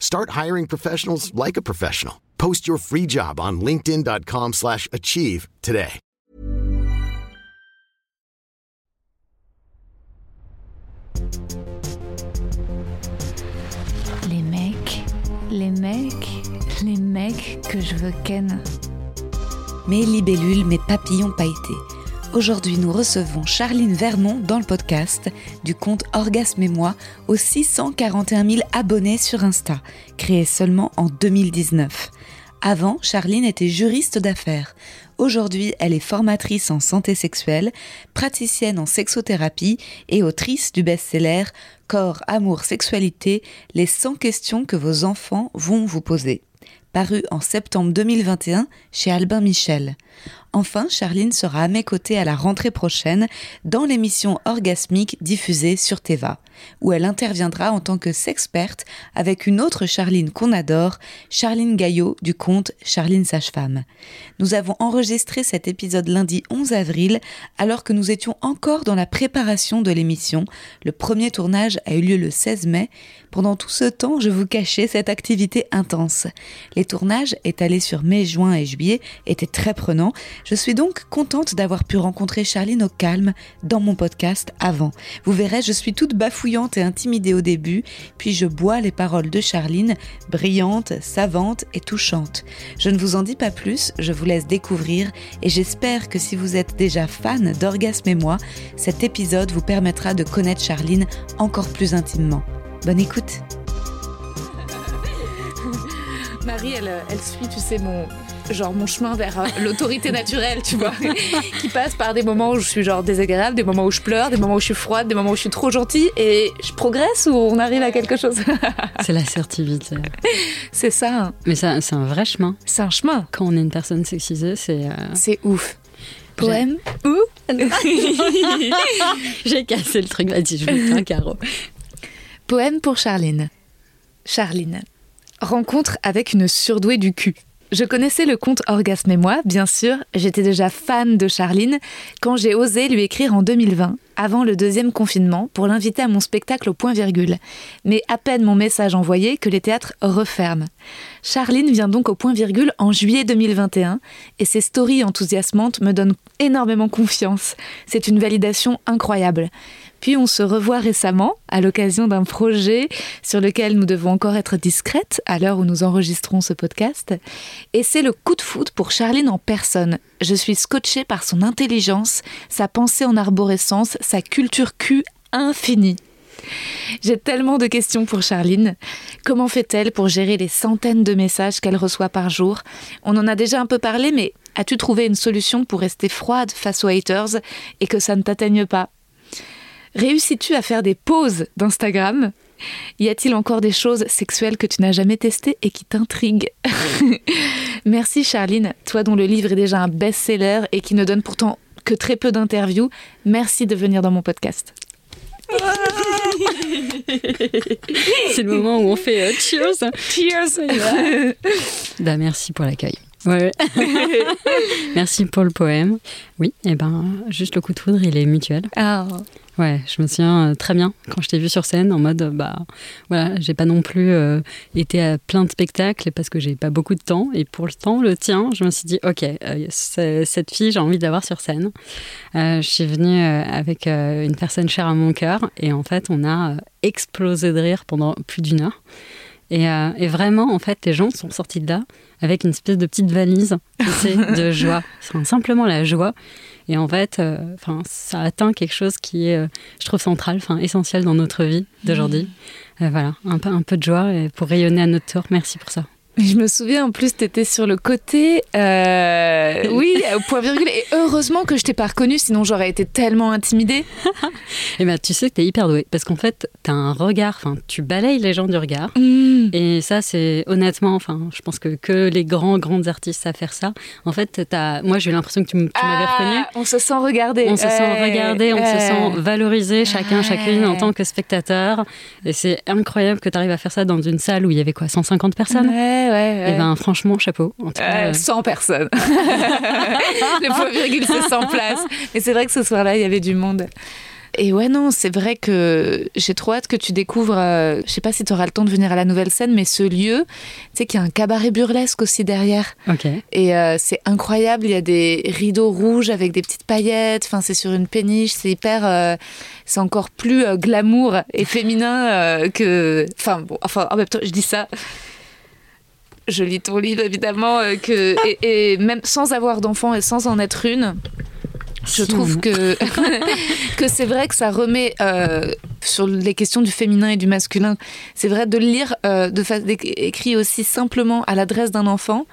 Start hiring professionals like a professional. Post your free job on linkedin.com/achieve slash achieve today. Les mecs, les mecs, les mecs que je veux ken. Mes libellules, mes papillons pailletés. Aujourd'hui, nous recevons Charline Vernon dans le podcast du compte Orgasme et moi aux 641 000 abonnés sur Insta, créé seulement en 2019. Avant, Charline était juriste d'affaires. Aujourd'hui, elle est formatrice en santé sexuelle, praticienne en sexothérapie et autrice du best-seller Corps, amour, sexualité, les 100 questions que vos enfants vont vous poser paru en septembre 2021 chez Albin Michel. Enfin, Charline sera à mes côtés à la rentrée prochaine dans l'émission Orgasmique diffusée sur Teva, où elle interviendra en tant que sexperte avec une autre Charline qu'on adore, Charline Gaillot du compte Charline Sage-Femme. Nous avons enregistré cet épisode lundi 11 avril alors que nous étions encore dans la préparation de l'émission. Le premier tournage a eu lieu le 16 mai. Pendant tout ce temps, je vous cachais cette activité intense. Les tournages étalés sur mai, juin et juillet étaient très prenants. Je suis donc contente d'avoir pu rencontrer Charline au calme dans mon podcast avant. Vous verrez, je suis toute bafouillante et intimidée au début, puis je bois les paroles de Charline, brillantes, savantes et touchantes. Je ne vous en dis pas plus, je vous laisse découvrir et j'espère que si vous êtes déjà fan d'Orgasme et moi, cet épisode vous permettra de connaître Charline encore plus intimement. Bonne écoute Marie, elle, elle suit, tu sais, mon, genre mon chemin vers euh, l'autorité naturelle, tu vois, qui passe par des moments où je suis genre désagréable, des moments où je pleure, des moments où je suis froide, des moments où je suis trop gentille et je progresse ou on arrive à quelque chose? C'est l'assertivité. C'est ça. hein. Mais ça, c'est un vrai chemin. C'est un chemin. Quand on est une personne sexisée, c'est. euh, C'est ouf. Poème ou J'ai cassé le truc. Vas-y, je vais faire un carreau. Poème pour Charline. Charline. Rencontre avec une surdouée du cul. Je connaissais le conte Orgasme et moi, bien sûr, j'étais déjà fan de Charline quand j'ai osé lui écrire en 2020, avant le deuxième confinement, pour l'inviter à mon spectacle au point virgule. Mais à peine mon message envoyé que les théâtres referment. Charline vient donc au point virgule en juillet 2021 et ses stories enthousiasmantes me donnent énormément confiance. C'est une validation incroyable. Puis on se revoit récemment à l'occasion d'un projet sur lequel nous devons encore être discrètes à l'heure où nous enregistrons ce podcast. Et c'est le coup de foot pour Charline en personne. Je suis scotchée par son intelligence, sa pensée en arborescence, sa culture Q infinie. J'ai tellement de questions pour Charline. Comment fait-elle pour gérer les centaines de messages qu'elle reçoit par jour? On en a déjà un peu parlé, mais as-tu trouvé une solution pour rester froide face aux haters et que ça ne t'atteigne pas? Réussis-tu à faire des pauses d'Instagram? Y a-t-il encore des choses sexuelles que tu n'as jamais testées et qui t'intriguent? Merci Charline, toi dont le livre est déjà un best-seller et qui ne donne pourtant que très peu d'interviews. Merci de venir dans mon podcast. C'est le moment où on fait euh, cheers. Cheers Bah, merci pour l'accueil. Ouais. merci pour le poème. Oui, et ben, juste le coup de foudre, il est mutuel. Ah, Ouais, je me souviens euh, très bien quand je t'ai vu sur scène en mode, bah, voilà, j'ai pas non plus euh, été à plein de spectacles parce que j'ai pas beaucoup de temps. Et pour le temps, le tien, je me suis dit, ok, euh, cette fille, j'ai envie de l'avoir sur scène. Euh, je suis venue avec une personne chère à mon cœur et en fait, on a explosé de rire pendant plus d'une heure. Et, euh, et vraiment, en fait, les gens sont sortis de là avec une espèce de petite valise, tu sais, de joie. Enfin, simplement la joie. Et en fait, enfin, ça atteint quelque chose qui est, je trouve, central, enfin, essentiel dans notre vie d'aujourd'hui. Mmh. voilà, un peu, un peu de joie pour rayonner à notre tour. Merci pour ça. Je me souviens en plus, tu étais sur le côté. Euh, oui, au point virgule. Et heureusement que je t'ai pas reconnu, sinon j'aurais été tellement intimidée. et eh ben, tu sais que tu es hyper douée. Parce qu'en fait, tu as un regard, enfin, tu balayes les gens du regard. Mm. Et ça, c'est honnêtement, enfin, je pense que, que les grands, grandes artistes savent faire ça. En fait, as, moi, j'ai eu l'impression que tu, m'avais ah, reconnu. On se sent regardé. On se sent regardé, on se sent valorisé, chacun, chacune, en tant que spectateur. Et c'est incroyable que tu arrives à faire ça dans une salle où il y avait quoi, 150 personnes? Ouais, Et eh ben franchement, chapeau. En 100 euh, personnes. le point virgule, c'est 100 places. Et c'est vrai que ce soir-là, il y avait du monde. Et ouais, non, c'est vrai que j'ai trop hâte que tu découvres, euh, je sais pas si tu auras le temps de venir à la nouvelle scène, mais ce lieu, tu sais qu'il y a un cabaret burlesque aussi derrière. Ok. Et euh, c'est incroyable, il y a des rideaux rouges avec des petites paillettes, enfin c'est sur une péniche, c'est hyper, c'est encore plus glamour et féminin que, enfin bon, enfin en même temps, je dis ça, je lis ton livre évidemment, euh, que, et, même sans avoir d'enfant et sans en être une, je trouve que, que c'est vrai que ça remet euh, sur les questions du féminin et du masculin. C'est vrai de le lire euh, de écrit aussi simplement à l'adresse d'un enfant.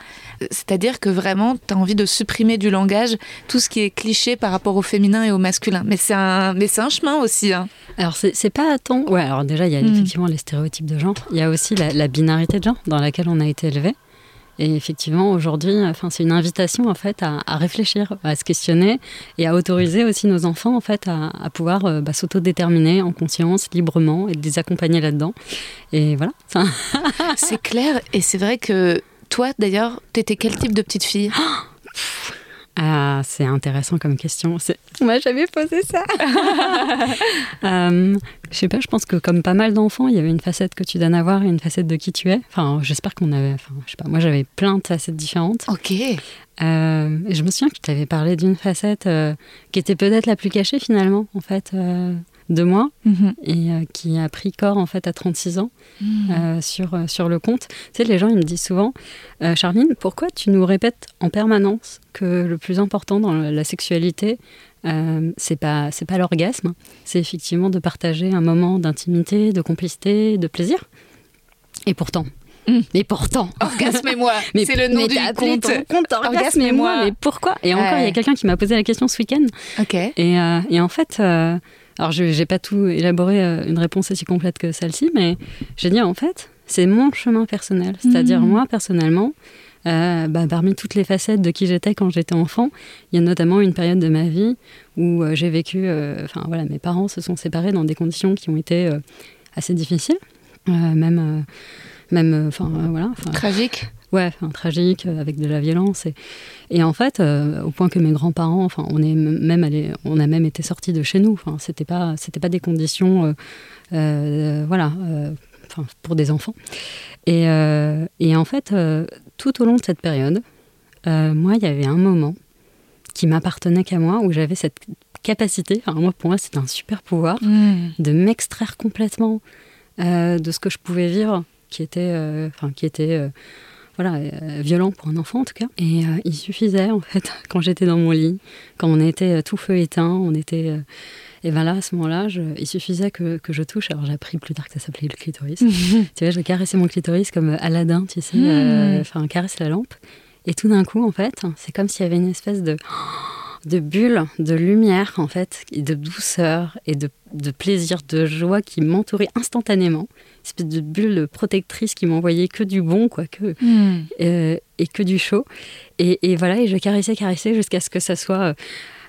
C'est-à-dire que vraiment, tu as envie de supprimer du langage tout ce qui est cliché par rapport au féminin et au masculin. Mais c'est un, mais c'est un chemin aussi. Hein. Alors, c'est pas tant. Ouais, alors déjà, il y a hmm. effectivement les stéréotypes de genre. Il y a aussi la, la binarité de genre dans laquelle on a été élevé. Et effectivement, aujourd'hui, enfin, c'est une invitation en fait à, réfléchir, à se questionner et à autoriser aussi nos enfants en fait à, pouvoir euh, bah, s'autodéterminer en conscience, librement et de les accompagner là-dedans. Et voilà. c'est clair. Et c'est vrai que toi, d'ailleurs, t'étais quel type de petite fille? Ah, c'est intéressant comme question. Moi, j'avais posé ça. euh, je sais pas, je pense que comme pas mal d'enfants, il y avait une facette que tu donnes à voir et une facette de qui tu es. Enfin, j'espère qu'on avait. Enfin, je sais pas, moi, j'avais plein de facettes différentes. Ok. Euh, je me souviens que tu t'avais parlé d'une facette euh, qui était peut-être la plus cachée finalement, en fait. Euh, de moi mhm. et euh, qui a pris corps en fait à 36 ans mhm. euh, sur, euh, sur le compte. Tu sais, les gens ils me disent souvent, Charline, pourquoi tu nous répètes en permanence que le plus important dans la sexualité, c'est pas c'est pas l'orgasme, c'est effectivement de partager un moment d'intimité, de complicité, de plaisir? Et pourtant, mm. Mais pourtant, orgasme-moi, c'est le nom du compte. compte orgasme-moi. Mais pourquoi? Et encore, il y a quelqu'un qui m'a posé la question ce week-end. Ok. Et, et en fait, alors, je n'ai pas tout élaboré euh, une réponse aussi complète que celle-ci, mais j'ai dit en fait, c'est mon chemin personnel. C'est-à-dire, mhm. moi, personnellement, euh, bah, parmi toutes les facettes de qui j'étais quand j'étais enfant, il y a notamment une période de ma vie où euh, j'ai vécu. Enfin, voilà, mes parents se sont séparés dans des conditions qui ont été assez difficiles, même. même enfin, voilà. Tragique Ouais, enfin, tragique, euh, avec de la violence. Et, et en fait, euh, au point que mes grands-parents, enfin, on, est même allé, on a même été sortis de chez nous. Enfin, c'était pas, c'était pas des conditions, euh, voilà, enfin, pour des enfants. Et, et en fait, tout au long de cette période, moi, il y avait un moment qui m'appartenait qu'à moi, où j'avais cette capacité, enfin, moi, pour moi, c'était un super pouvoir, mmh. de m'extraire complètement de ce que je pouvais vivre, qui était, enfin, qui était voilà, euh, violent pour un enfant en tout cas. Et euh, il suffisait en fait, quand j'étais dans mon lit, quand on était euh, tout feu éteint, on était... et ben là, à ce moment-là, il suffisait que, que, je touche. Alors j'ai appris plus tard que ça s'appelait le clitoris. tu vois, je caressais mon clitoris comme Aladdin, tu sais, hmm. enfin, caresse la lampe. Et tout d'un coup, en fait, c'est comme s'il y avait une espèce de de bulles de lumière, en fait, et de douceur et de, de plaisir, de joie qui m'entourait instantanément. Une espèce de bulle protectrice qui m'envoyait que du bon, quoi, que, hmm. euh, et que du chaud. Et, et, voilà, et je caressais, caressais jusqu'à ce que ça soit. Euh,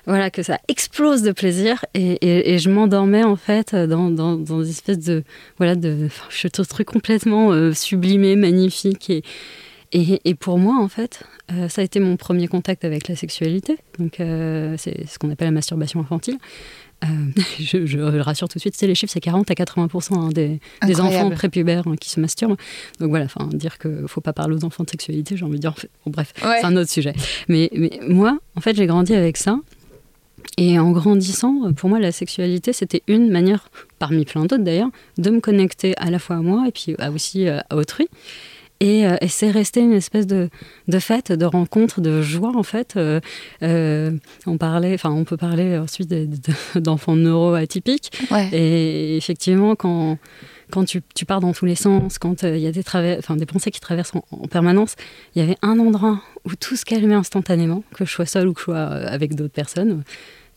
voilà, que ça explose de plaisir et, et, je m'endormais en fait dans, dans, dans, une espèce de voilà de je truc complètement euh, sublimé, magnifique et, et, et, pour moi, en fait, euh, ça a été mon premier contact avec la sexualité. Donc, euh, c'est ce qu'on appelle la masturbation infantile. Euh, je, je, rassure tout de suite, c'est les chiffres, c'est 40 à 80 hein, des, des, enfants prépubères hein, qui se masturbent. Donc voilà, enfin dire qu'il ne faut pas parler aux enfants de sexualité, j'ai envie de dire, bon, bref, c'est un autre sujet. Mais, mais moi, en fait, j'ai grandi avec ça. Et en grandissant, pour moi, la sexualité, c'était une manière, parmi plein d'autres d'ailleurs, de me connecter à la fois à moi et puis aussi à autrui. Et, c'est resté une espèce de, de, fête, de rencontre, de joie en fait. on parlait, enfin on peut parler ensuite d'enfants neuro-atypiques. Et effectivement, quand quand tu, pars dans tous les sens, quand il y a des, pensées qui traversent en, permanence, il y avait un endroit où tout se calmait instantanément, que je sois seule ou que je sois avec d'autres personnes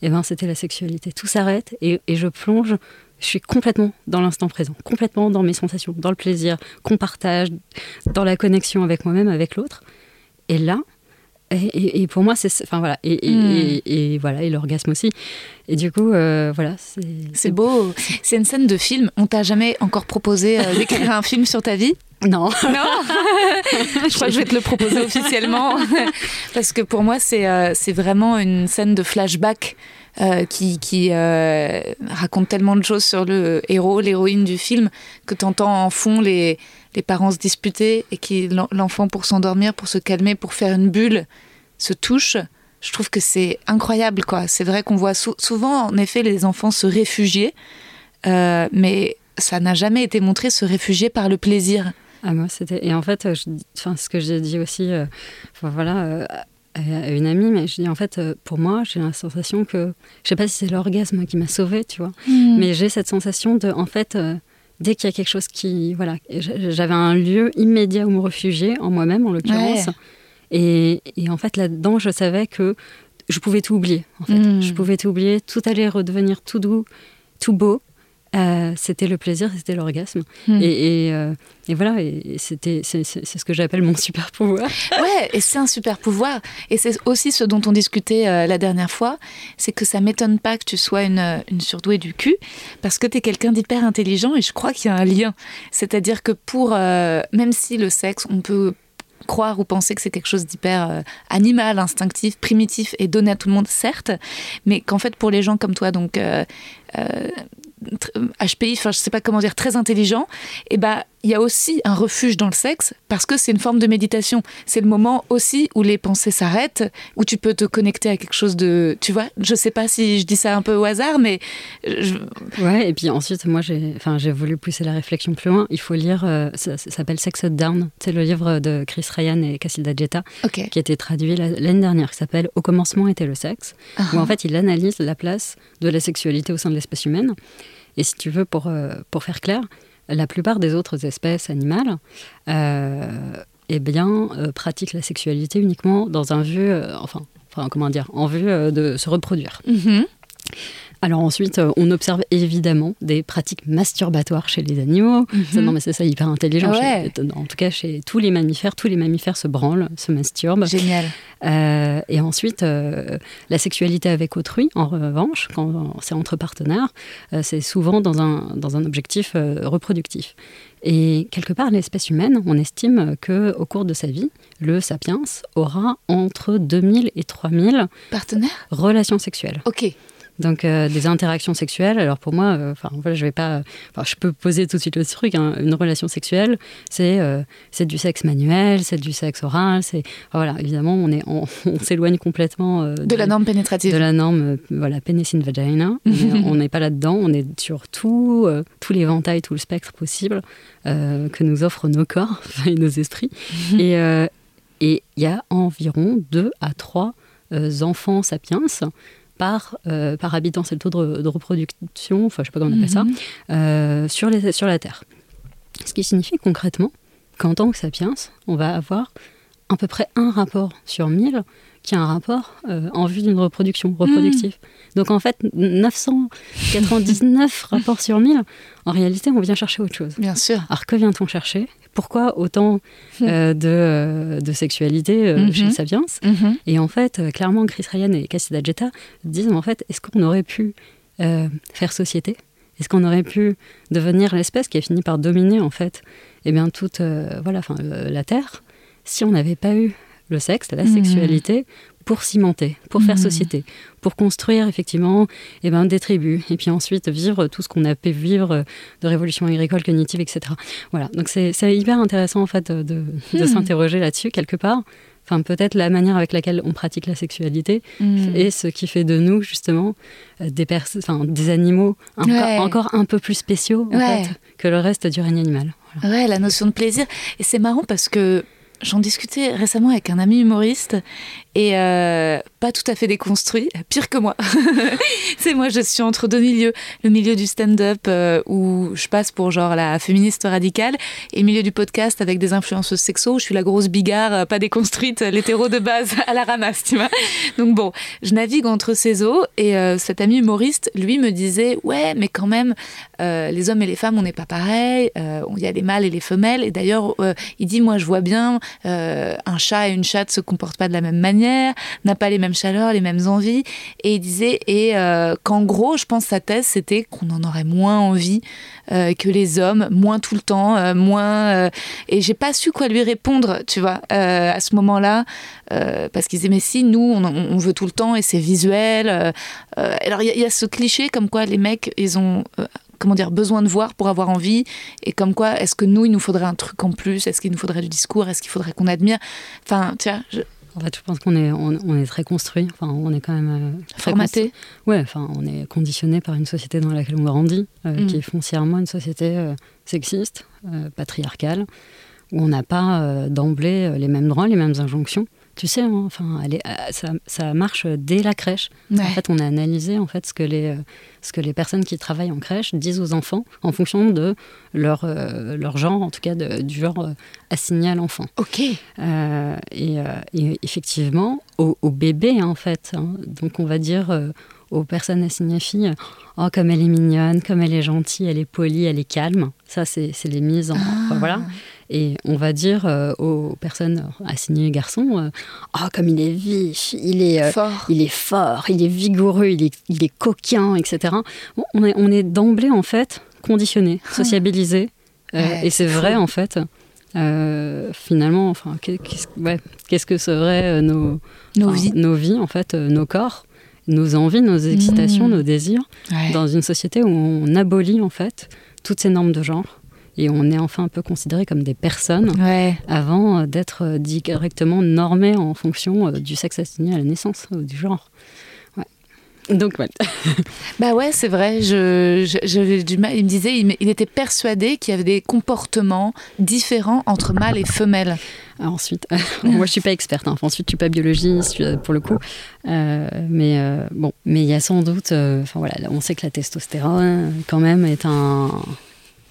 et eh ben c'était la sexualité. Tout s'arrête et, je plonge. Je suis complètement dans l'instant présent, complètement dans mes sensations, dans le plaisir qu'on partage, dans la connexion avec moi-même, avec l'autre. Et là, et, pour moi, c'est, enfin voilà, et, et, hmm. voilà, et l'orgasme aussi. Et du coup, euh, voilà, c'est. beau. C'est une scène de film. On t'a jamais encore proposé euh, d'écrire un film sur ta vie? Non. Non Je crois que je vais te le proposer officiellement. Parce que pour moi, c'est euh, vraiment une scène de flashback euh, qui, euh, raconte tellement de choses sur le héros, l'héroïne du film, que tu entends en fond les, les parents se disputer et qui l'enfant, pour s'endormir, pour se calmer, pour faire une bulle, se touche. Je trouve que c'est incroyable, quoi. C'est vrai qu'on voit souvent, en effet, les enfants se réfugier, mais ça n'a jamais été montré se réfugier par le plaisir. Ah, moi, c'était. Et en fait, enfin, ce que j'ai dit aussi, euh, voilà, euh, à une amie, mais je dis en fait, euh, pour moi, j'ai la sensation que. Je sais pas si c'est l'orgasme qui m'a sauvée, tu vois, hmm. mais j'ai cette sensation de, en fait, dès qu'il y a quelque chose qui. Voilà, j'avais un lieu immédiat où me réfugier, en moi-même, en l'occurrence. Et, et, en fait, là-dedans, je savais que je pouvais tout oublier. En fait. Hmm. Je pouvais tout oublier, tout allait redevenir tout doux, tout beau. Euh, c'était le plaisir, c'était l'orgasme. Hmm. Et, euh, et, voilà, et c'était, c'est, ce que j'appelle mon super pouvoir. Ouais, et c'est un super pouvoir. Et c'est aussi ce dont on discutait euh, la dernière fois, c'est que ça m'étonne pas que tu sois une, une surdouée du cul, parce que tu es quelqu'un d'hyper intelligent et je crois qu'il y a un lien. C'est-à-dire que pour, même si le sexe, on peut croire ou penser que c'est quelque chose d'hyper animal, instinctif, primitif et donné à tout le monde, certes, mais qu'en fait pour les gens comme toi, donc HPI, enfin je sais pas comment dire, très intelligent, et ben il y a aussi un refuge dans le sexe parce que c'est une forme de méditation. C'est le moment aussi où les pensées s'arrêtent, où tu peux te connecter à quelque chose de, tu vois. Je sais pas si je dis ça un peu au hasard, mais ouais. Et puis ensuite, moi j'ai, enfin voulu pousser la réflexion plus loin. Il faut lire, euh, ça, s'appelle Sex Down. C'est le livre de Chris Ryan et Cassilda Jetta qui a été traduit l'année dernière, qui s'appelle Au commencement était le sexe, où en fait il analyse la place de la sexualité au sein de l'espèce humaine. Et si tu veux, pour, euh, pour faire clair, la plupart des autres espèces animales euh, eh euh, pratiquent la sexualité uniquement dans un vue, enfin, enfin, comment dire, en vue de se reproduire. Mm-hmm. Alors ensuite, euh, on observe évidemment des pratiques masturbatoires chez les animaux. Mhm. non, mais c'est ça, hyper intelligent. en tout cas, chez tous les mammifères, tous les mammifères se branlent, se masturbent. Génial. Euh, et ensuite, euh, la sexualité avec autrui, en revanche, quand c'est entre partenaires, c'est souvent dans un, dans un objectif reproductif. Et quelque part, l'espèce humaine, on estime que au cours de sa vie, le sapiens aura entre 2000 et 3000 partenaires? relations sexuelles. Ok. Donc euh, des interactions sexuelles. Alors pour moi, euh, enfin voilà, je vais pas. je peux poser tout de suite le truc. Hein. Une relation sexuelle, c'est euh, c'est du sexe manuel, c'est du sexe oral. C'est voilà, évidemment, on est on, s'éloigne complètement de, la norme pénétrative. De la norme, voilà, pénis in vagina. on n'est pas là-dedans. On est sur tout, tous les éventails, tout le spectre possible que nous offrent nos corps et nos esprits. et et il y a environ 2 à 3 enfants sapiens par, euh, par habitant, c'est le taux de, reproduction, enfin je sais pas comment on appelle ça, mhm. euh, sur, les, sur la Terre. Ce qui signifie concrètement qu'en tant que sapiens, on va avoir à peu près un rapport sur 1000 qui a un rapport euh, en vue d'une reproduction reproductive. Mhm. Donc en fait, 999 rapports sur 1000, en réalité, on vient chercher autre chose. Bien sûr. Alors que vient-on chercher? Pourquoi autant hmm. euh, de, euh, de, sexualité euh, mhm. chez Sapiens? Et en fait, clairement, Chris Ryan et Cassida Jetta disent en fait, est-ce qu'on aurait pu faire société? Est-ce qu'on aurait pu devenir l'espèce qui a fini par dominer en fait eh bien, toute voilà, la Terre si on n'avait pas eu le sexe, la mhm. sexualité, pour cimenter, pour faire mmh. société, pour construire effectivement eh ben, des tribus, et puis ensuite vivre tout ce qu'on a pu vivre de révolution agricole, cognitive, etc. Voilà, donc c'est hyper intéressant en fait de, mmh. s'interroger là-dessus quelque part. Enfin, peut-être la manière avec laquelle on pratique la sexualité mmh. et ce qui fait de nous justement des, des animaux encore un peu plus spéciaux en fait, que le reste du règne animal. Ouais, la notion de plaisir. Et c'est marrant parce que j'en discutais récemment avec un ami humoriste et euh, pas tout à fait déconstruit, pire que moi. c'est moi, je suis entre deux milieux, le milieu du stand-up euh, où je passe pour genre la féministe radicale et le milieu du podcast avec des influences sexo où je suis la grosse bigarre, euh, pas déconstruite, l'hétéro de base à la ramasse, tu vois. Donc bon, je navigue entre ces eaux et cet ami humoriste, lui, me disait ouais, mais quand même, les hommes et les femmes, on n'est pas pareil, il y a les mâles et les femelles et d'ailleurs, il dit moi, je vois bien un chat et une chatte se comportent pas de la même manière n'a pas les mêmes chaleurs, les mêmes envies. Et il disait et euh, qu'en gros, je pense sa thèse, c'était qu'on en aurait moins envie euh, que les hommes, moins tout le temps, euh, moins. et j'ai pas su quoi lui répondre, tu vois, à ce moment-là, parce qu'il disait mais si nous, on, veut tout le temps et c'est visuel. alors il y, a ce cliché comme quoi les mecs, ils ont comment dire, besoin de voir pour avoir envie Et comme quoi, est-ce que nous, il nous faudrait un truc en plus Est-ce qu'il nous faudrait du discours Est-ce qu'il faudrait qu'on admire? Enfin, tu vois, en fait, je pense qu'on est, on, est très construit. Enfin, on est quand même euh, formaté. Ouais, enfin, on est conditionné par une société dans laquelle on grandit, euh, mm. qui est foncièrement une société euh, sexiste, patriarcale, où on n'a pas d'emblée les mêmes droits, les mêmes injonctions tu sais, hein, enfin, ça, ça, marche dès la crèche. En fait, on a analysé en fait ce que les ce que les personnes qui travaillent en crèche disent aux enfants en fonction de leur leur genre, en tout cas du genre assigné à l'enfant. Ok. Euh, et, effectivement, au, bébé en fait. Hein, donc on va dire euh, aux personnes assignées filles, oh comme elle est mignonne, comme elle est gentille, elle est polie, elle est calme. Ça c'est les mises en ah. voilà. Et on va dire euh, aux personnes assignées garçons, euh, oh, comme il est vif, il est, euh, fort. il est fort, il est vigoureux, il est, il est coquin, etc. on est, on est d'emblée, en fait, conditionné, sociabilisé. et c'est vrai, en fait. finalement, enfin, qu'est-ce que seraient nos, nos, vies. nos vies, en fait, nos corps, nos envies, nos excitations, mmh. nos désirs, dans une société où on abolit, en fait, toutes ces normes de genre et on est enfin un peu considéré comme des personnes avant euh, d'être euh, directement normé en fonction euh, du sexe assigné à la naissance ou du genre. Donc, ouais. bah ouais, c'est vrai. Je, du mal. Il me disait, il, était persuadé qu'il y avait des comportements différents entre mâles et femelles. ensuite, moi je suis pas experte. Hein. ensuite, je suis pas biologiste pour le coup. mais bon, mais il y a sans doute. Enfin voilà, on sait que la testostérone quand même est un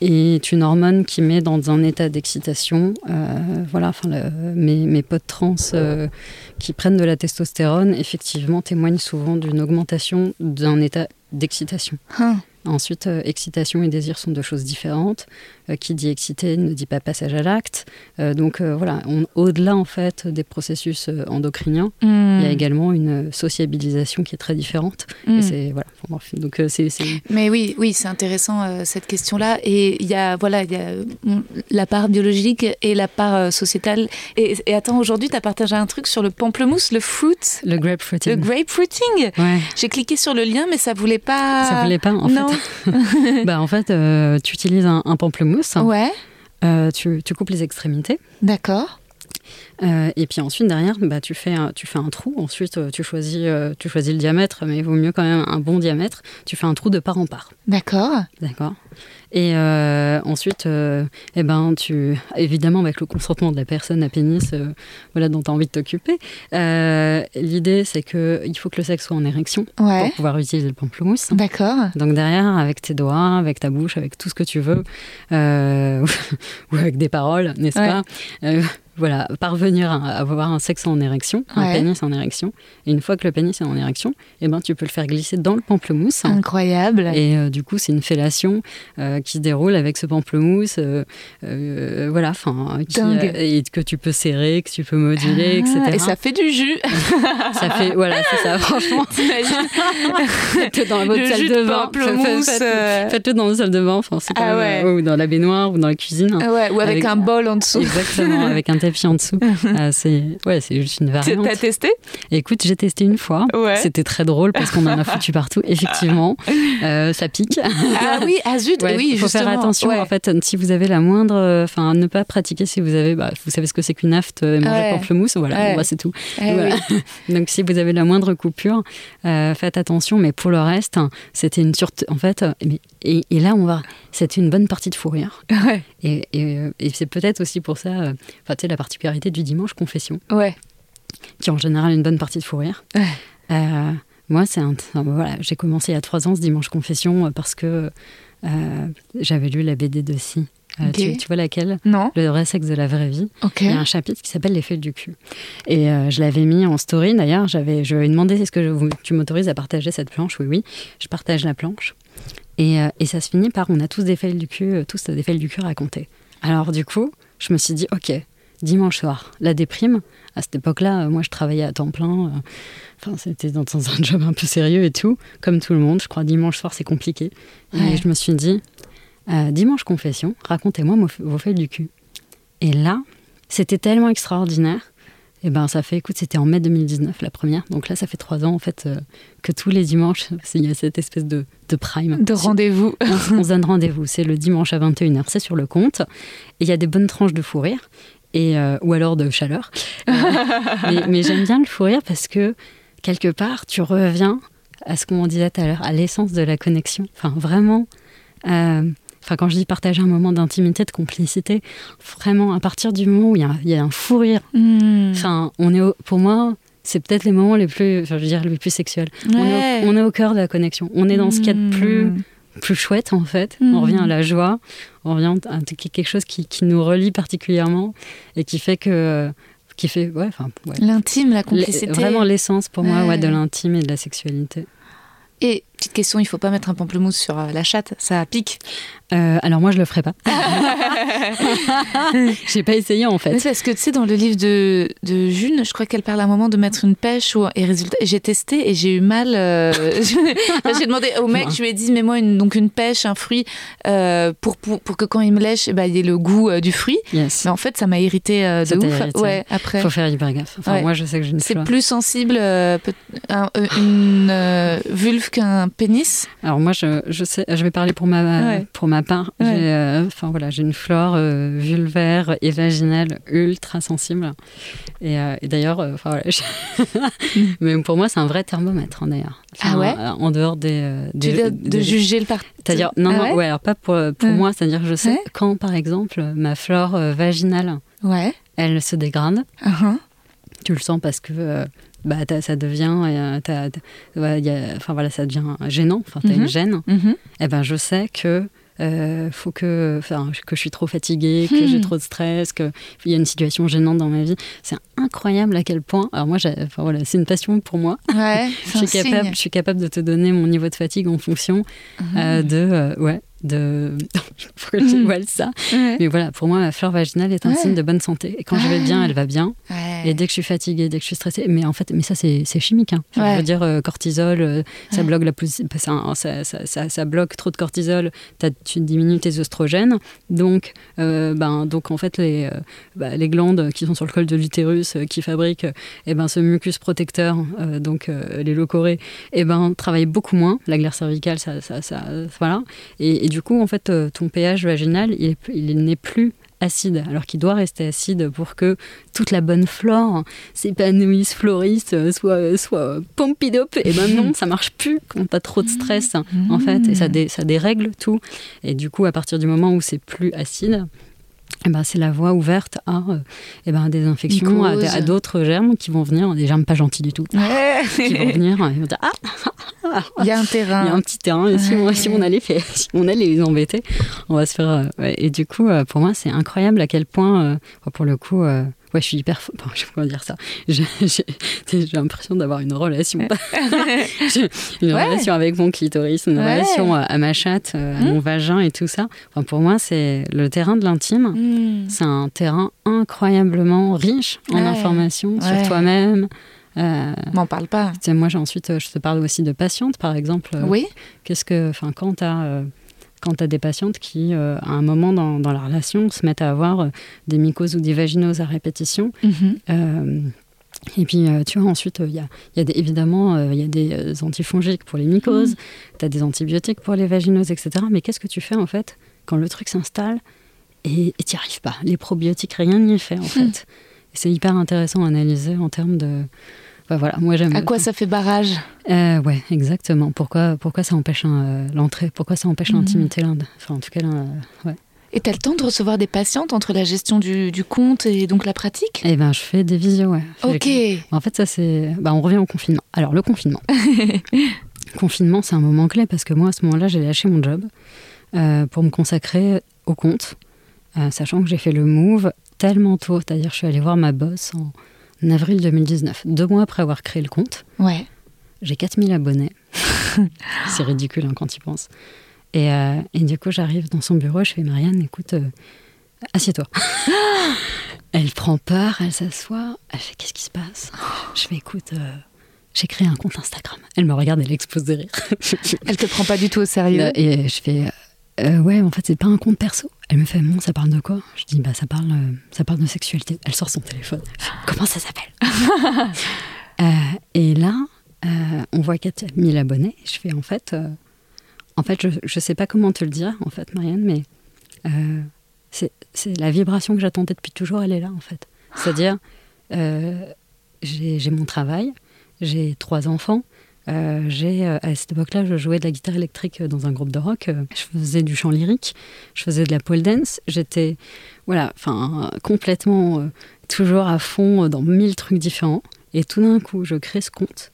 est une hormone qui met dans un état d'excitation. Euh, voilà, enfin, mes, mes, potes trans euh, qui prennent de la testostérone, effectivement, témoignent souvent d'une augmentation d'un état d'excitation. Hein. Ensuite, euh, excitation et désir sont deux choses différentes. Euh, qui dit excité ne dit pas passage à l'acte. Euh, donc voilà, au-delà en fait des processus endocriniens, il y a hmm. également une sociabilisation qui est très différente. Et hmm. c'est voilà. Donc c'est. Mais oui, oui, c'est intéressant cette question-là. Et il y a voilà, il y a la part biologique et la part sociétale. Et, et attends, aujourd'hui, tu as partagé un truc sur le pamplemousse, le fruit? Le grapefruiting. Le grapefruiting? Ouais. J'ai cliqué sur le lien, mais ça voulait pas. Ça voulait pas. En non. fait, bah en fait, tu utilises un, un pamplemousse Ouais. Euh, tu, tu, coupes les extrémités. D'accord. Euh, et puis ensuite, derrière, bah, tu, fais un, tu fais un trou. Ensuite, euh, tu choisis, tu choisis le diamètre, mais il vaut mieux quand même un bon diamètre. Tu fais un trou de part en part. D'accord. D'accord. Et euh, ensuite, euh, eh ben, tu, évidemment, avec le consentement de la personne à pénis euh, voilà, dont tu as envie de t'occuper, l'idée, c'est qu'il faut que le sexe soit en érection pour pouvoir utiliser le pamplemousse. D'accord. Donc derrière, avec tes doigts, avec ta bouche, avec tout ce que tu veux, ou avec des paroles, n'est-ce pas? Voilà, parvenir à avoir un sexe en érection, un pénis en érection. Et une fois que le pénis est en érection, eh ben, tu peux le faire glisser dans le pamplemousse. Incroyable. Et du coup, c'est une fellation qui se déroule avec ce pamplemousse, euh, euh, voilà, enfin, euh, et que tu peux serrer, que tu peux moduler, etc. Et ça fait du jus. ça fait, voilà, c'est ça, franchement. Faites-le dans votre salle de bain. Faites-le dans la salle de bain, enfin, c'est ah ou dans la baignoire, ou dans la cuisine. Ah ouais, ou avec, un bol en dessous. Exactement, avec un tapis en dessous. c'est ouais, c'est juste une variante. T'as testé? Écoute, j'ai testé une fois. C'était très drôle parce qu'on en a foutu partout. Effectivement, ça pique. Ah oui, ah zut, oui, Il faut faire attention. En fait, si vous avez la moindre, enfin, ne pas pratiquer si vous avez, bah, vous savez ce que c'est qu'une afte et manger pamplemousse. Voilà, bah, c'est tout. Eh Donc si vous avez la moindre coupure, faites attention. Mais pour le reste, c'était une sûreté. En fait, et, et, là, on va. C'était une bonne partie de fou rire. Et, et, c'est peut-être aussi pour ça, euh, tu sais, la particularité du dimanche confession. Ouais. Qui est en général une bonne partie de fou rire. Euh, moi, c'est un, voilà, j'ai commencé il y a trois ans ce dimanche confession euh, parce que j'avais lu la BD de Si. Tu, vois laquelle? Non. Le vrai sexe de la vraie vie. Il y a un chapitre qui s'appelle L'effet du cul. Et je l'avais mis en story d'ailleurs. J'avais, je lui ai demandé est-ce que je, tu m'autorises à partager cette planche? Oui, oui. Je partage la planche. Euh, et, ça se finit par on a tous des faits du cul, euh, tous des faits du cul racontés. Alors du coup, je me suis dit, ok, dimanche soir, la déprime. À cette époque-là, euh, moi, je travaillais à temps plein. Enfin, c'était dans, un job un peu sérieux et tout, comme tout le monde. Je crois dimanche soir, c'est compliqué. Et je me suis dit, dimanche confession, racontez-moi vos faits du cul. Et là, c'était tellement extraordinaire et eh ben ça fait, écoute, c'était en mai 2019 la première. Donc là, ça fait trois ans en fait euh, que tous les dimanches, il y a cette espèce de, de prime. De rendez-vous. on, se donne rendez-vous. C'est le dimanche à 21h, c'est sur le compte. Et il y a des bonnes tranches de fou rire. Et, euh, ou alors de chaleur. Euh, mais, mais j'aime bien le fou rire parce que quelque part, tu reviens à ce qu'on disait tout à l'heure, à l'essence de la connexion. Enfin, vraiment, enfin quand je dis partager un moment d'intimité, de complicité, vraiment à partir du moment où il y a, un fou rire, hmm. enfin on est pour moi c'est peut-être les moments les plus, je veux dire les plus sexuels. On, est au, cœur de la connexion. On est dans ce qu'il y a de plus hmm. plus chouette en fait. On hmm. revient à la joie, on revient à quelque chose qui, nous relie particulièrement et qui fait que qui fait ouais, l'intime, la complicité. Vraiment l'essence pour moi ouais, de l'intime et de la sexualité. Et petite question, il faut pas mettre un pamplemousse sur euh, la chatte, ça pique. Euh, alors moi je le ferai pas. J'ai pas essayé en fait. Parce que tu sais dans le livre de, de June, je crois qu'elle parle à un moment de mettre une pêche ou et résultat j'ai testé et j'ai eu mal. Euh, j'ai demandé au mec, je lui ai dit mets-moi une donc une pêche, un fruit pour, pour, pour que quand il me lèche, eh ben, il y ait le goût du fruit. Mais en fait ça m'a irrité de ouf. Ouais, après. Faut faire hyper gaffe. Enfin, moi je sais que je ne C'est plus sensible une vulve qu'un pénis Alors moi, je, je, sais, je vais parler pour ma, pour ma part. Euh, enfin voilà, j'ai une flore euh, vulvaire et vaginale ultra sensible. Et, euh, d'ailleurs, enfin voilà, mais pour moi, c'est un vrai thermomètre hein, d'ailleurs. ah ouais En dehors des, de, juger le parti. C'est-à-dire non, ah non, ouais, alors pas pour, pour moi, c'est-à-dire je sais quand par exemple ma flore vaginale, ouais, elle se dégrade. Uh-huh. Tu le sens parce que bah, ça devient, euh, enfin voilà, ça devient gênant. Enfin, t'as une mhm. gêne. Mhm. Et eh ben, je sais que euh, faut que, que je suis trop fatiguée, que j'ai hmm. trop de stress, qu'il y a une situation gênante dans ma vie. C'est incroyable à quel point. Alors moi, enfin, voilà, c'est une passion pour moi. Ouais, je suis capable, je suis capable de te donner mon niveau de fatigue en fonction mhm. euh, de, ouais, de. Pourquoi je dévoile ça Mais voilà, pour moi, ma fleur vaginale est un signe de bonne santé. Et quand je vais bien, elle va bien. Et dès que je suis fatiguée, dès que je suis stressée, mais en fait, mais ça, c'est chimique. Hein. Je veux dire, euh, cortisol, euh, ça bloque la ça, ça, ça, ça, bloque trop de cortisol, tu diminues tes oestrogènes. Donc, euh, ben, donc en fait, les, bah, les glandes qui sont sur le col de l'utérus, qui fabriquent eh ben, ce mucus protecteur, donc les locorées, eh ben, travaillent beaucoup moins. La glaire cervicale, ça, ça, voilà. et du coup, en fait, euh, ton pH vaginal, il, il n'est plus acide, alors qu'il doit rester acide pour que toute la bonne flore s'épanouisse, florisse, euh, soit, euh, soit pompidop. Et ben non, ça marche plus quand t'as trop de stress, en fait, et ça, ça dérègle tout. Et du coup, à partir du moment où c'est plus acide, eh ben, c'est la voie ouverte à eh ben, des infections, à, d'autres germes qui vont venir, des germes pas gentils du tout, qui vont venir et vont dire Ah, il y a un terrain. Il y a un petit terrain. Et si, on, si, on, allait faire, si on allait les embêter, on va se faire. Euh, et du coup, euh, pour moi, c'est incroyable à quel point, euh, pour le coup, ouais, je suis hyper. Bon, je peux pas dire ça. J'ai l'impression d'avoir une relation. une relation avec mon clitoris, une relation à, ma chatte, à mmh. mon vagin et tout ça. Enfin, pour moi, c'est le terrain de l'intime. Mmh. C'est un terrain incroyablement riche en informations sur toi-même, euh, M'en parle pas. Moi, ensuite, je te parle aussi de patiente, par exemple. Oui. Qu'est-ce que, enfin, quand tu as quand tu as des patientes qui, à un moment dans, dans, la relation, se mettent à avoir des mycoses ou des vaginoses à répétition. Mm-hmm. Et puis, tu vois, ensuite, il y a, y a des, évidemment, il y a des antifongiques pour les mycoses, mm-hmm. tu as des antibiotiques pour les vaginoses, etc. Mais qu'est-ce que tu fais, en fait, quand le truc s'installe et tu n'y arrives pas? Les probiotiques, rien n'y est fait, en hmm. fait. C'est hyper intéressant à analyser en termes de, voilà, moi j'aime. À quoi ça fait barrage? Euh, Ouais, exactement. Pourquoi, pourquoi ça empêche euh, l'entrée? Pourquoi ça empêche mhm. l'intimité l'Inde? Enfin, en tout cas, euh, ouais. Et tu as le temps de recevoir des patientes entre la gestion du, du compte et donc la pratique? Eh ben, je fais des visios, ouais. Ok. En fait, ça c'est. Bah, on revient au confinement. Alors, le confinement. confinement, c'est un moment clé parce que moi, à ce moment-là, j'ai lâché mon job pour me consacrer au compte, sachant que j'ai fait le move tellement tôt. C'est-à-dire, je suis allée voir ma boss en en avril 2019, deux mois après avoir créé le compte. Ouais. J'ai 4000 abonnés. c'est ridicule hein, quand tu y penses. Et, euh, et, du coup, j'arrive dans son bureau, je fais Marianne, écoute, euh, assieds-toi. elle prend peur, elle s'assoit, elle fait Qu'est-ce qui se passe? Je fais Écoute, euh, j'ai créé un compte Instagram. Elle me regarde, elle explose de rire. elle te prend pas du tout au sérieux? Et je fais euh, ouais, en fait, c'est pas un compte perso. Elle me fait, bon, ça parle de quoi? Je dis, bah, ça parle, euh, ça parle de sexualité. Elle sort son téléphone. Comment ça s'appelle? Euh, Et là, on voit 4000 abonnés. Je fais, en fait, en fait, je, je sais pas comment te le dire, en fait, Marianne, mais c'est la vibration que j'attendais depuis toujours, elle est là, en fait. C'est-à-dire, j'ai mon travail, j'ai trois enfants, euh, j'ai euh, à cette époque-là, je jouais de la guitare électrique euh, dans un groupe de rock. Je faisais du chant lyrique, je faisais de la pole dance. J'étais, voilà, enfin, complètement toujours à fond dans mille trucs différents. Et tout d'un coup, je crée ce compte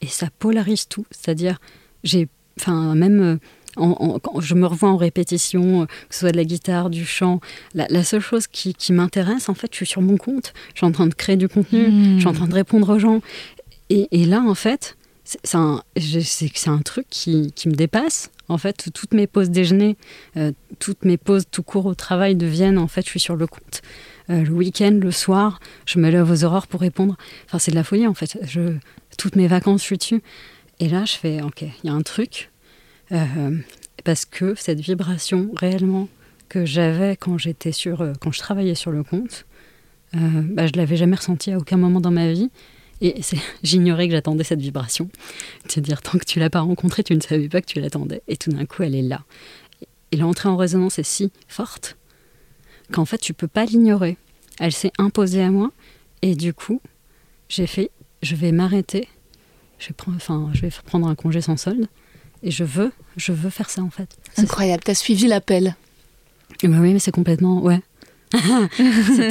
et ça polarise tout. C'est-à-dire, j'ai, enfin, même quand je me revois en répétition, que ce soit de la guitare, du chant, la, seule chose qui, m'intéresse, en fait, je suis sur mon compte, je suis en train de créer du contenu, je suis en train de répondre aux gens. Et, et là, en fait, c'est un, un truc qui, qui, me dépasse. En fait, toutes mes pauses déjeuner, euh, toutes mes pauses tout court au travail deviennent, en fait, je suis sur le compte. Euh, le week-end, le soir, je me lève aux aurores pour répondre. Enfin, c'est de la folie, en fait. Je, toutes mes vacances, je suis dessus. Et là, je fais, OK, il y a un truc. Euh, parce que cette vibration, réellement, que j'avais quand j'étais sur, quand je travaillais sur le compte, bah, je l'avais jamais ressenti à aucun moment dans ma vie. Et j'ignorais que j'attendais cette vibration. C'est-à-dire, tant que tu l'as pas rencontrée, tu ne savais pas que tu l'attendais. Et tout d'un coup, elle est là. Et l'entrée en résonance est si forte qu'en fait, tu peux pas l'ignorer. Elle s'est imposée à moi. Et du coup, j'ai fait, je vais m'arrêter. Je vais prendre, enfin, je vais prendre un congé sans solde. Et je veux, je veux faire ça en fait. Incroyable. Tu as suivi l'appel. oui, mais c'est complètement, ouais.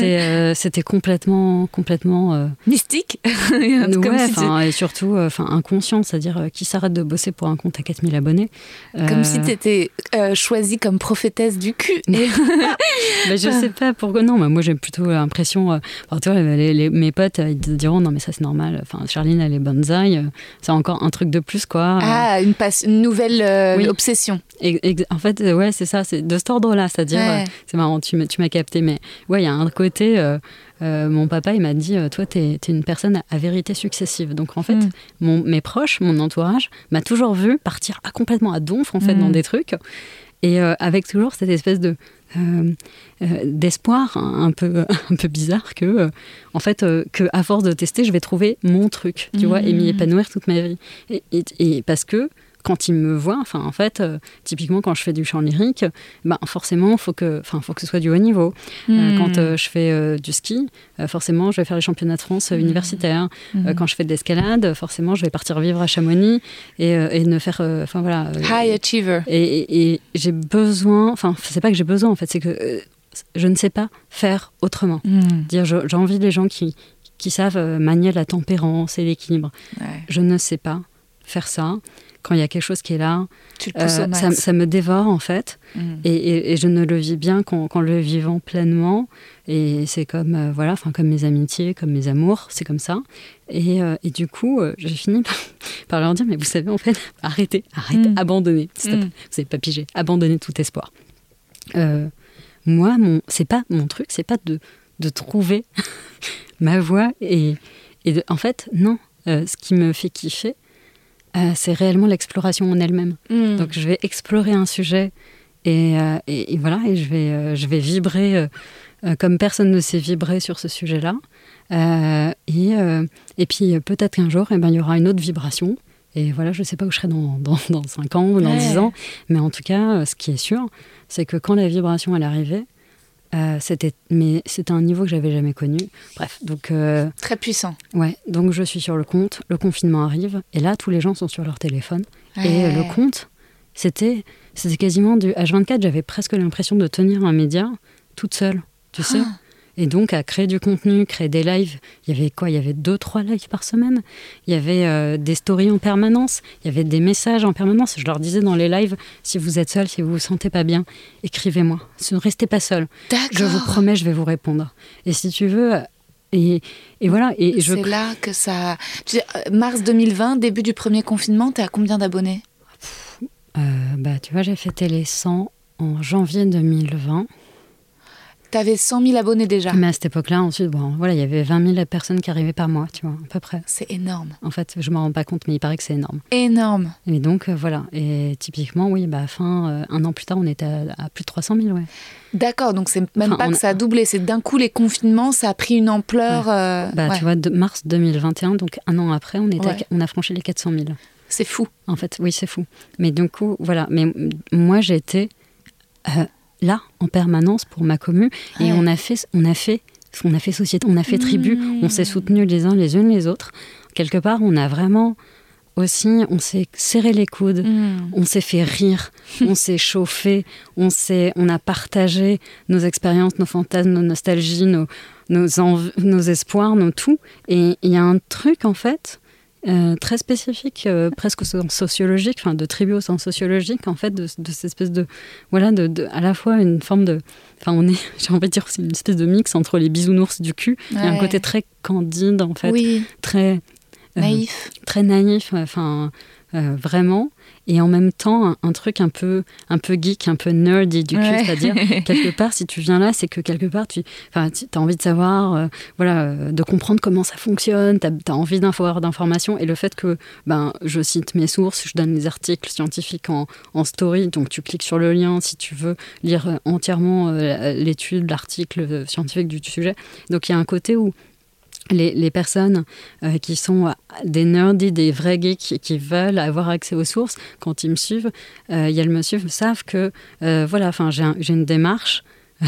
Euh, c'était complètement complètement euh, mystique. Ouais, et surtout euh, enfin inconscient c'est-à-dire qui s'arrête de bosser pour un compte à 4000 abonnés comme si tu étais choisie comme prophétesse du cul. Mais je sais pas pourquoi. Non mais moi j'ai plutôt l'impression les, mes potes ils te diront non mais ça c'est normal. Enfin Charline elle est bonsaï c'est encore un truc de plus quoi. Ah une, une nouvelle obsession. En fait ouais c'est ça c'est de cet ordre là c'est-à-dire c'est marrant tu m'as capté mais mais ouais, il y a un côté. Euh, euh, mon papa, il m'a dit euh, Toi, tu es, une personne à, vérité successive. Donc, en fait, mm. mon, mes proches, mon entourage, m'a toujours vu partir à, complètement à donf, en fait, dans mm. des trucs. Et avec toujours cette espèce de. d'espoir un peu un peu bizarre que en fait que à force de tester je vais trouver mon truc tu vois et m'y mm. épanouir toute ma vie et, et parce que quand ils me voient, enfin en fait, euh, typiquement quand je fais du chant lyrique, ben forcément faut que, enfin faut que ce soit du haut niveau. Euh, hmm. quand euh, je fais du ski, forcément je vais faire les championnats de France hmm. universitaires. Hmm. quand je fais de l'escalade, forcément je vais partir vivre à Chamonix et, et ne faire, enfin voilà. High achiever. Et, j'ai besoin, enfin c'est pas que j'ai besoin en fait, c'est que je ne sais pas faire autrement. Dire j'ai envie des gens qui qui savent manier la tempérance et l'équilibre. Je ne sais pas faire ça quand il y a quelque chose qui est là, euh, ça, me dévore en fait. Mm. Et, je ne le vis bien qu'en le vivant pleinement. Et c'est comme, euh, voilà, enfin comme mes amitiés, comme mes amours, c'est comme ça. Et, euh, du coup, j'ai fini par, leur dire, mais vous savez, en fait, arrêtez, arrêtez, mm. abandonnez. Mm. Vous n'avez pas pigé, abandonnez tout espoir. moi, mon, c'est pas mon truc, c'est pas de, de trouver ma voix. Et, et en fait, non. ce qui me fait kiffer, euh, c'est réellement l'exploration en elle-même. Hmm. Donc je vais explorer un sujet Et, et, voilà, et je vais, je vais vibrer comme personne ne sait vibrer sur ce sujet-là. et, et puis peut-être qu'un jour, eh ben, il y aura une autre vibration. Et voilà, je ne sais pas où je serai dans, dans, dans 5 ans ou dans 10 ans. Mais en tout cas, ce qui est sûr, c'est que quand la vibration elle arrivait, euh, c'était mais c'était un niveau que j'avais jamais connu. Bref, donc euh, très puissant. Ouais, donc je suis sur le compte, le confinement arrive et là tous les gens sont sur leur téléphone et le compte c'était c'était quasiment du H24, j'avais presque l'impression de tenir un média toute seule, tu sais. Et donc, à créer du contenu, créer des lives, il y avait quoi? Il y avait deux, trois lives par semaine. Il y avait euh, des stories en permanence. Il y avait des messages en permanence. Je leur disais dans les lives, si vous êtes seul, si vous vous sentez pas bien, écrivez-moi. Ne restez pas seul. Je vous promets, je vais vous répondre. Et si tu veux, et, et, voilà. Et c'est là que ça. Tu euh, mars 2020, début du premier confinement, tu à combien d'abonnés? Euh, bah, Tu vois, j'ai fêté les 100 en janvier 2020. Tu avais 100 000 abonnés déjà. Mais à cette époque-là, ensuite, bon, voilà, il y avait 20 000 personnes qui arrivaient par mois, tu vois, à peu près. C'est énorme. En fait, je ne m'en rends pas compte, mais il paraît que c'est énorme. Énorme. Et donc, euh, voilà. Et typiquement, oui, bah, fin, euh, un an plus tard, on était à, plus de 300 000, ouais. D'accord, donc c'est même pas que ça a doublé, c'est d'un coup les confinements, ça a pris une ampleur. Euh, bah, tu vois, de mars 2021, donc un an après, on, était on a franchi les 400 000. C'est fou. En fait, oui, c'est fou. Mais du coup, voilà. Mais moi, j'ai été là en permanence pour ma commu et on a fait on a fait on a fait société, on a fait tribu, on s'est soutenus les uns les unes les autres. Quelque part, on a vraiment aussi, on s'est serré les coudes, mm. on s'est fait rire, on s'est chauffé, on s'est, on a partagé nos expériences, nos fantasmes, nos nostalgies, nos, nos, nos espoirs, nos tout. Et il y a un truc en fait euh, très spécifique, euh, presque au sens sociologique, enfin de tribu au sens sociologique, en fait, de, cette espèce de, voilà, de, à la fois une forme de, enfin on est, j'ai envie de dire, c'est une espèce de mix entre les bisounours du cul et un côté très candide, en fait, très euh, naïf, très naïf, enfin vraiment et en même temps un, truc un peu un peu geek, un peu nerdy du cul, c'est-à-dire quelque part si tu viens là, c'est que quelque part tu enfin as envie de savoir euh, voilà euh, de comprendre comment ça fonctionne, tu as, envie d'informations et le fait que ben je cite mes sources, je donne les articles scientifiques en, en story, donc tu cliques sur le lien si tu veux lire euh, entièrement l'étude, l'article scientifique du sujet. Donc il y a un côté où les, personnes euh, qui sont des nerdis, des vrais geeks qui veulent avoir accès aux sources, quand ils me suivent, euh, ils me suivent, savent que euh, voilà, enfin j'ai une démarche.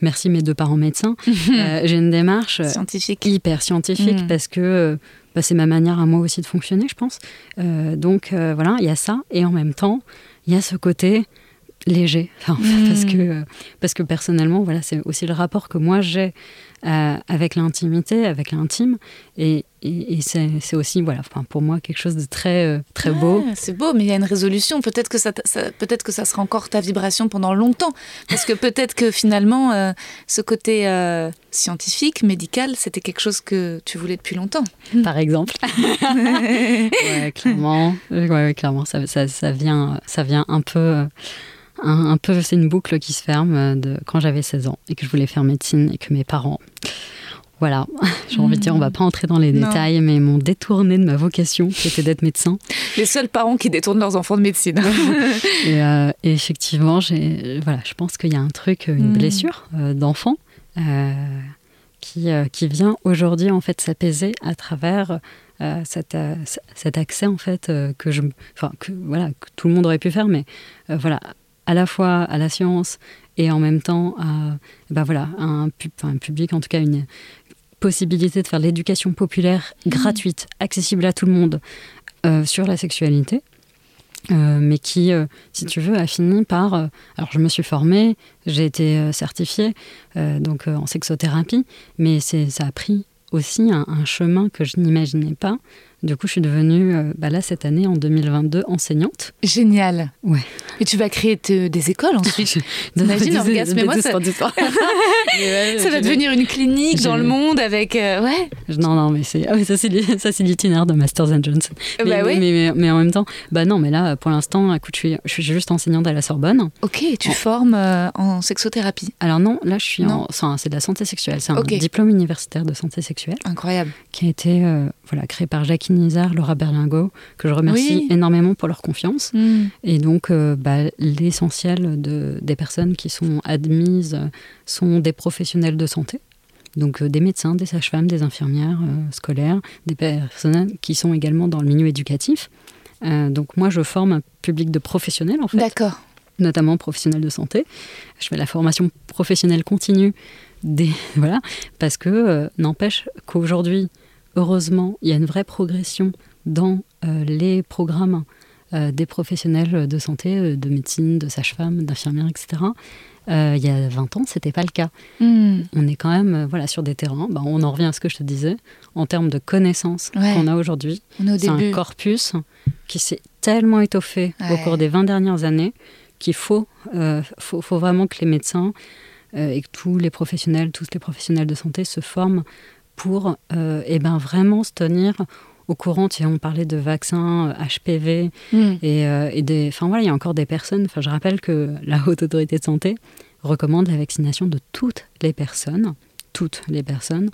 Merci mes deux parents médecins. j'ai une démarche scientifique. hyper scientifique mm. parce que bah, c'est ma manière à moi aussi de fonctionner, je pense. donc voilà, il y a ça et en même temps, il y a ce côté léger, parce mm. que parce que personnellement, voilà, c'est aussi le rapport que moi j'ai euh, avec l'intimité, avec l'intime. Et, et, c'est aussi, voilà, enfin, pour moi, quelque chose de très, euh, très beau. c'est beau, mais il y a une résolution. Peut-être que ça, peut-être que ça sera encore ta vibration pendant longtemps. Parce que peut-être que finalement, euh, ce côté scientifique, médical, c'était quelque chose que tu voulais depuis longtemps. Par exemple. ouais, clairement. Ouais, clairement, ça, ça, ça, vient, ça vient un peu un, peu, c'est une boucle qui se ferme euh, de quand j'avais 16 ans et que je voulais faire médecine et que mes parents, voilà, j'ai envie de dire, on va pas entrer dans les détails, mais m'ont détourné de ma vocation qui était d'être médecin. Les seuls parents qui détournent leurs enfants de médecine. Euh, et, effectivement, j'ai, voilà, je pense qu'il y a un truc, une mm. blessure euh, d'enfant qui, qui vient aujourd'hui en fait s'apaiser à travers cet, cet, accès en fait que je, enfin que voilà, que tout le monde aurait pu faire, mais voilà, à la fois à la science et en même temps à ben voilà, un, un public, en tout cas une possibilité de faire l'éducation populaire mmh. gratuite, accessible à tout le monde euh, sur la sexualité. Euh, mais qui, euh, si tu veux, a fini par... alors, je me suis formée, j'ai été certifiée donc en sexothérapie, mais ça a pris aussi un chemin que je n'imaginais pas, du coup, je suis devenue, euh, bah là, cette année, en 2022, enseignante. Génial. Ouais. Et tu vas créer des écoles ensuite. T'imagines, orgasme, mais moi, ça... ça va devenir une clinique dans le monde avec... Euh, ouais. Non, non, mais c'est, ah ça, c'est l'itinéraire de Masters and Johnson. Euh, bah mais, mais, mais, en même temps, bah non, mais là, pour l'instant, écoute, je suis, je suis juste enseignante à la Sorbonne. Ok, tu formes en sexothérapie Alors non, là, je suis en... c'est de la santé sexuelle. C'est un diplôme universitaire de santé sexuelle. Incroyable. Qui a été voilà, créé par Jacques Nizar, Laura Berlingo, que je remercie énormément pour leur confiance. Mm. Et donc, euh, bah, l'essentiel de, des personnes qui sont admises sont des professionnels de santé. Donc des médecins, des sages-femmes, des infirmières scolaires, des personnes qui sont également dans le milieu éducatif. donc moi, je forme un public de professionnels, en fait. D'accord notamment professionnels de santé. Je fais la formation professionnelle continue des voilà parce que euh, n'empêche qu'aujourd'hui, heureusement, il y a une vraie progression dans euh, les programmes euh, des professionnels de santé, de médecine, de sage-femme, d'infirmières, etc. il y a 20 ans, c'était pas le cas. Hmm. On est quand même voilà sur des terrains. Ben, on en revient à ce que je te disais en termes de connaissances qu'on a aujourd'hui. C'est un corpus qui s'est tellement étoffé au cours des 20 dernières années qu'il faut, euh, faut, faut, vraiment que les médecins euh, et que tous les professionnels, tous les professionnels de santé se forment pour euh, eh ben, vraiment se tenir au courant. Tu sais, on parlait de vaccins HPV mm. et, et, des. Enfin voilà, il y a encore des personnes. Enfin, je rappelle que la Haute Autorité de Santé recommande la vaccination de toutes les personnes toutes les personnes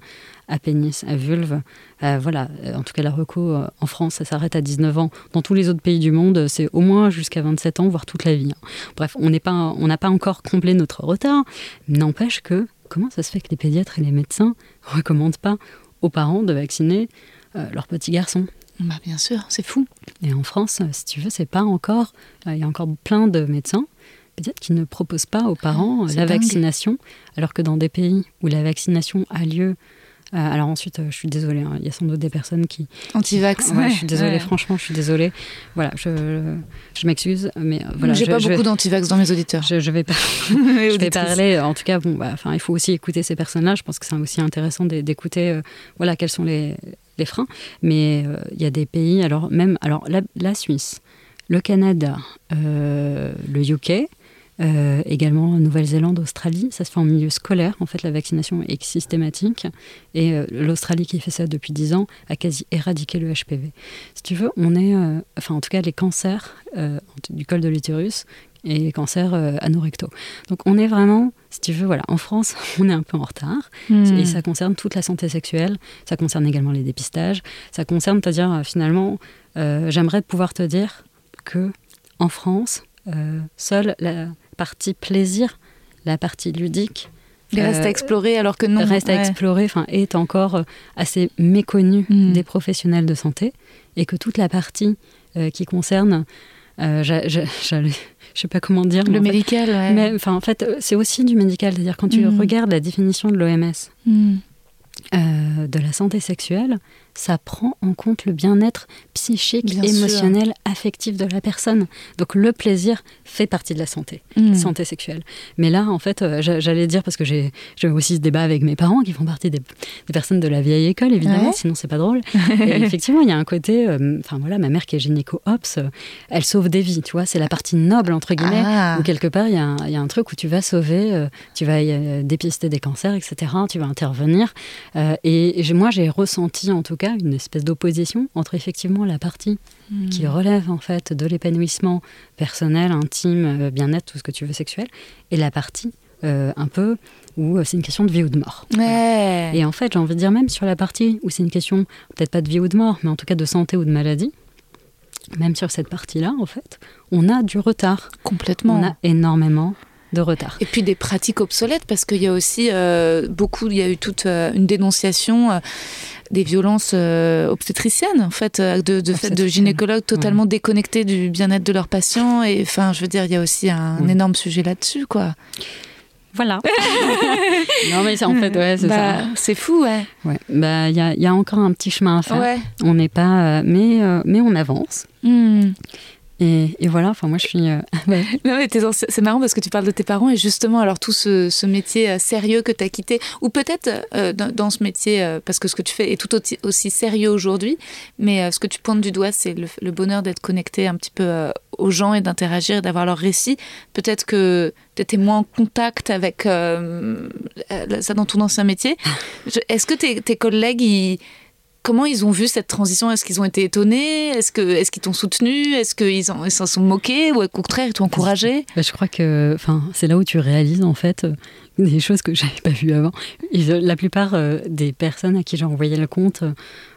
à pénis, à vulve. Euh, voilà, en tout cas, la reco euh, en France, ça s'arrête à 19 ans. Dans tous les autres pays du monde, c'est au moins jusqu'à 27 ans, voire toute la vie. Hein. Bref, on n'a pas, pas encore comblé notre retard. N'empêche que, comment ça se fait que les pédiatres et les médecins ne recommandent pas aux parents de vacciner euh, leurs petits garçons? Bah bien sûr, c'est fou. Et en France, si tu veux, c'est pas encore. Il y a encore plein de médecins peut-être qu'ils ne proposent pas aux parents la vaccination, alors que dans des pays où la vaccination a lieu euh, alors ensuite, euh, je suis désolée, hein, il y a sans doute des personnes qui... Anti-vax. Ouais, je suis désolée, franchement, je suis désolée. Voilà, je, je m'excuse, mais euh, voilà. J'ai pas beaucoup d'anti-vax dans mes auditeurs. Je, je vais, pas, je vais parler, en tout cas, bon, bah, il faut aussi écouter ces personnes-là. Je pense que c'est aussi intéressant d'écouter, voilà, quels sont les, les freins. Mais il y a des pays, alors même, alors la, la Suisse, le Canada, le UK, euh, également Nouvelle-Zélande, Australie, ça se fait en milieu scolaire. En fait, la vaccination est systématique. Et euh, l'Australie, qui fait ça depuis 10 ans, a quasi éradiqué le HPV. Si tu veux, on est, euh, enfin en tout cas les cancers du col de l'utérus et les cancers anorectaux. Donc on est vraiment, si tu veux, voilà, en France, on est un peu en retard. Hmm. Et ça concerne toute la santé sexuelle, ça concerne également les dépistages, ça concerne, c'est-à-dire finalement, j'aimerais pouvoir te dire que en France, seule la partie plaisir, la partie ludique. Il reste à euh, explorer alors que non. Reste à explorer, enfin, est encore euh, assez méconnu hmm. des professionnels de santé et que toute la partie euh, qui concerne, je ne sais pas comment dire. Le médical, Mais enfin, en fait, c'est aussi du médical. C'est-à-dire quand tu hmm. regardes la définition de l'OMS hmm. de la santé sexuelle, ça prend en compte le bien-être psychique, émotionnel, affectif de la personne. Donc le plaisir fait partie de la santé, hmm. santé sexuelle. Mais là, en fait, euh, j'allais dire, parce que j'ai aussi ce débat avec mes parents qui font partie des, personnes de la vieille école, évidemment, sinon c'est pas drôle. Et effectivement, il y a un côté, euh, enfin voilà, ma mère qui est gynéco-ops, euh, elle sauve des vies, tu vois, c'est la partie noble, entre guillemets, ah. où quelque part, il y, a un truc où tu vas sauver, tu vas dépister des cancers, etc., tu vas intervenir. Et moi, j'ai ressenti, en tout cas, une espèce d'opposition entre effectivement la partie qui hmm. relève en fait de l'épanouissement personnel, intime, euh, bien-être, tout ce que tu veux sexuel, et la partie euh, un peu où euh, c'est une question de vie ou de mort. Et en fait, j'ai envie de dire même sur la partie où c'est une question peut-être pas de vie ou de mort, mais en tout cas de santé ou de maladie, même sur cette partie-là, en fait, on a du retard. Complètement. On a énormément de retard. Et puis des pratiques obsolètes, parce qu'il y a aussi beaucoup, il y a eu toute une dénonciation des violences euh, obstétriciennes, en fait, euh, de, de, gynécologues totalement déconnectés du bien-être de leurs patients. Et enfin, je veux dire, il y a aussi un énorme sujet là-dessus, quoi. Voilà. non, mais c'est en fait, ouais, c'est bah, ça. C'est fou, ouais. Ouais. Bah, il y a, y a, encore un petit chemin à faire. On n'est pas, euh, mais, mais on avance. Hmm. Et, voilà, enfin moi je suis. Euh, c'est marrant parce que tu parles de tes parents et justement, alors tout ce, métier euh, sérieux que tu as quitté, ou peut-être euh, dans, ce métier, parce que ce que tu fais est tout aussi, sérieux aujourd'hui, mais ce que tu pointes du doigt, c'est le, bonheur d'être connecté un petit peu aux gens et d'interagir, d'avoir leur récit. Peut-être que tu étais moins en contact avec ça dans ton ancien métier. Est-ce que tes, tes collègues, ils comment ils ont vu cette transition? Est-ce qu'ils ont été étonnés? Est-ce que est-ce qu'ils t'ont soutenu? Est-ce qu'ils s'en sont moqués? Ou au contraire ils t'ont encouragé? Bah, Je crois que, enfin, c'est là où tu réalises en fait euh, des choses que j'avais pas vues avant. la plupart des personnes à qui j'ai envoyé le compte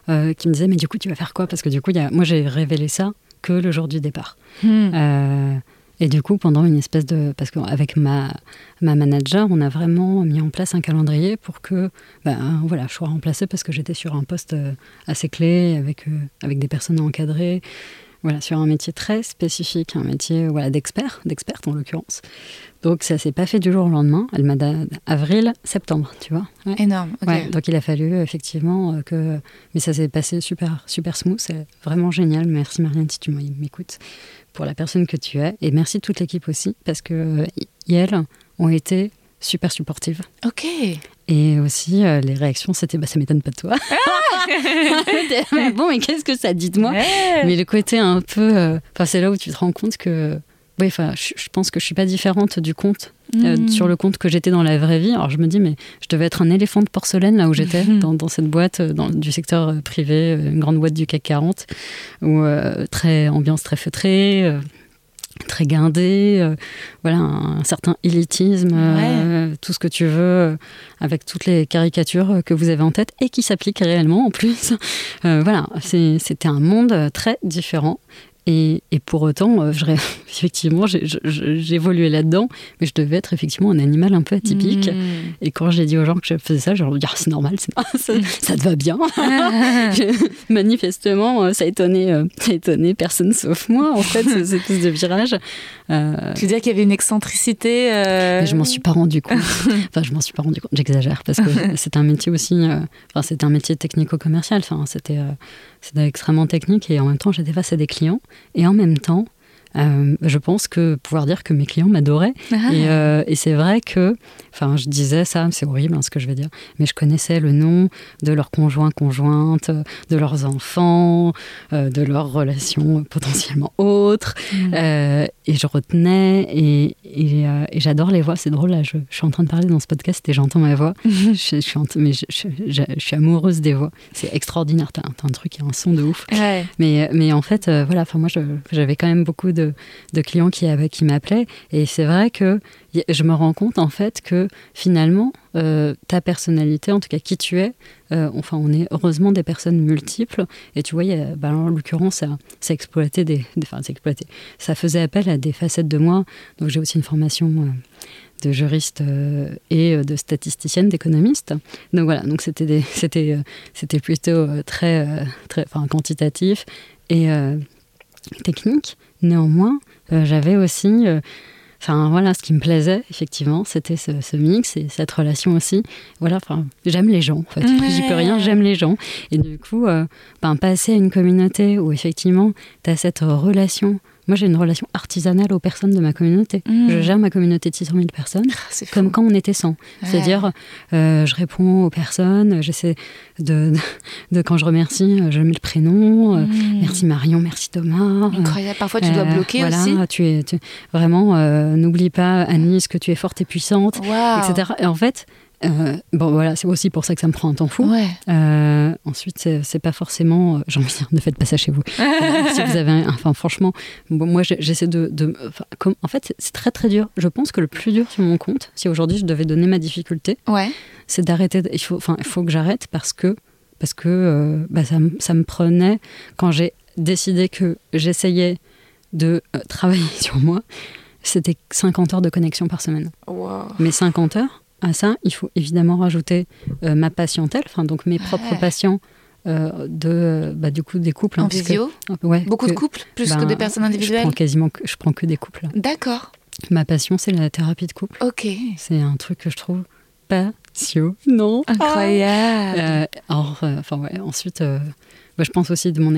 qui me disaient mais du coup tu vas faire quoi? Parce que du coup, y a, moi j'ai révélé ça que le jour du départ. Hmm. Et du coup, pendant une espèce de... Parce qu'avec ma, ma manager, on a vraiment mis en place un calendrier pour que ben, voilà, je sois remplacée parce que j'étais sur un poste euh, assez clé, avec, euh, avec des personnes encadrées, voilà, sur un métier très spécifique, un métier voilà, d'expert, d'experte en l'occurrence. Donc ça s'est pas fait du jour au lendemain. Elle m'a avril, septembre, tu vois. Énorme. donc il a fallu effectivement euh, que, mais ça s'est passé super super smooth, c'est vraiment génial. Merci Marianne si tu m'écoutes pour la personne que tu es. Et merci toute l'équipe aussi, parce que euh, elles ont été super supportives. Ok. Et aussi, euh, les réactions, c'était bah, ça m'étonne pas de toi. Ah bon, mais qu'est-ce que ça dit de moi? Mais le côté un peu. Euh, enfin, c'est là où tu te rends compte que oui, enfin, je, pense que je suis pas différente du compte euh, hmm. sur le compte que j'étais dans la vraie vie. Alors je me dis, mais je devais être un éléphant de porcelaine là où j'étais, dans, cette boîte euh, dans, du secteur euh, privé, une grande boîte du CAC 40, où très ambiance très feutrée. très guindée, voilà un, certain élitisme, tout ce que tu veux, avec toutes les caricatures que vous avez en tête et qui s'appliquent réellement en plus. voilà, c'était un monde très différent et, pour autant, euh, je, effectivement, j'évoluais là-dedans, mais je devais être effectivement un animal un peu atypique. Hmm. Et quand j'ai dit aux gens que je faisais ça, je leur ai dit ah, c'est normal, ça, ça, te va bien. Manifestement, euh, ça a, étonné, euh, ça a étonné personne sauf moi, en fait, cette espèce de virage. tu veux dire qu'il y avait une excentricité mais Je m'en suis pas rendu compte. enfin, je m'en suis pas rendu compte, j'exagère, parce que c'est un métier aussi, enfin, c'était un métier technico-commercial, enfin, c'était c'était extrêmement technique et en même temps j'étais face à des clients. Et en même temps euh, je pense que pouvoir dire que mes clients m'adoraient. Ah. Euh, et, c'est vrai que, enfin, je disais ça, c'est horrible hein, ce que je vais dire, mais je connaissais le nom de leurs conjoints, conjointes, de leurs enfants, euh, de leurs relations potentiellement autres. Mm. et je retenais et, et, j'adore les voix. C'est drôle, là, je, suis en train de parler dans ce podcast et j'entends ma voix. je, suis mais je, suis amoureuse des voix. C'est extraordinaire. T'as un truc, il y a un son de ouf. Mais, mais en fait, voilà, enfin, moi, j'avais quand même beaucoup de de, clients qui, qui m'appelaient. Et c'est vrai que je me rends compte en fait que finalement, euh, ta personnalité, en tout cas qui tu es, euh, enfin on est heureusement des personnes multiples. Et tu vois, bah, en l'occurrence, ça, ça exploitait des, enfin, ça faisait appel à des facettes de moi. Donc j'ai aussi une formation. Euh, de juriste et de statisticienne, d'économiste. Donc voilà, donc c'était c'était c'était plutôt très très enfin quantitatif et technique. Néanmoins, euh, j'avais aussi. Euh, enfin voilà, ce qui me plaisait effectivement, c'était ce, mix et cette relation aussi. Voilà, enfin, j'aime les gens. En fait, j'y peux rien, j'aime les gens. Et du coup, euh, ben, passer à une communauté où effectivement, tu as cette relation moi, j'ai une relation artisanale aux personnes de ma communauté. Mmh. Je gère ma communauté de 600 000 personnes, ah, comme quand on était 100. C'est-à-dire, euh, je réponds aux personnes, j'essaie de, de, quand je remercie, je mets le prénom. Euh, mmh. merci Marion, merci Thomas. Incroyable. Parfois, tu dois euh, bloquer voilà, aussi. Tu es, vraiment, n'oublie pas, Anis, que tu es forte et puissante, etc. Et en fait, euh, bon, voilà, c'est aussi pour ça que ça me prend un temps fou. Euh, ensuite, c'est pas forcément. Euh, J'ai envie de dire, ne faites pas ça chez vous. si vous avez enfin, franchement, bon, moi, j'essaie de. de comme, en fait, c'est très très dur. Je pense que le plus dur sur mon compte, si aujourd'hui je devais donner ma difficulté, ouais. c'est d'arrêter. Il faut, enfin, il faut que j'arrête parce que parce que bah, ça, ça, me prenait quand j'ai décidé que j'essayais de travailler sur moi. C'était 50 heures de connexion par semaine. Mais 50 heures, à ça, il faut évidemment rajouter euh, ma patientèle, enfin donc mes propres patients. Euh, de bah, du coup des couples hein, en ouais, beaucoup de couples plus que des personnes individuelles je prends quasiment que, je prends que des couples d'accord. Ma passion c'est la thérapie de couple. Ok. C'est un truc que je trouve passionnant. Incroyable. Euh, alors enfin ouais ensuite bah, je pense aussi de mon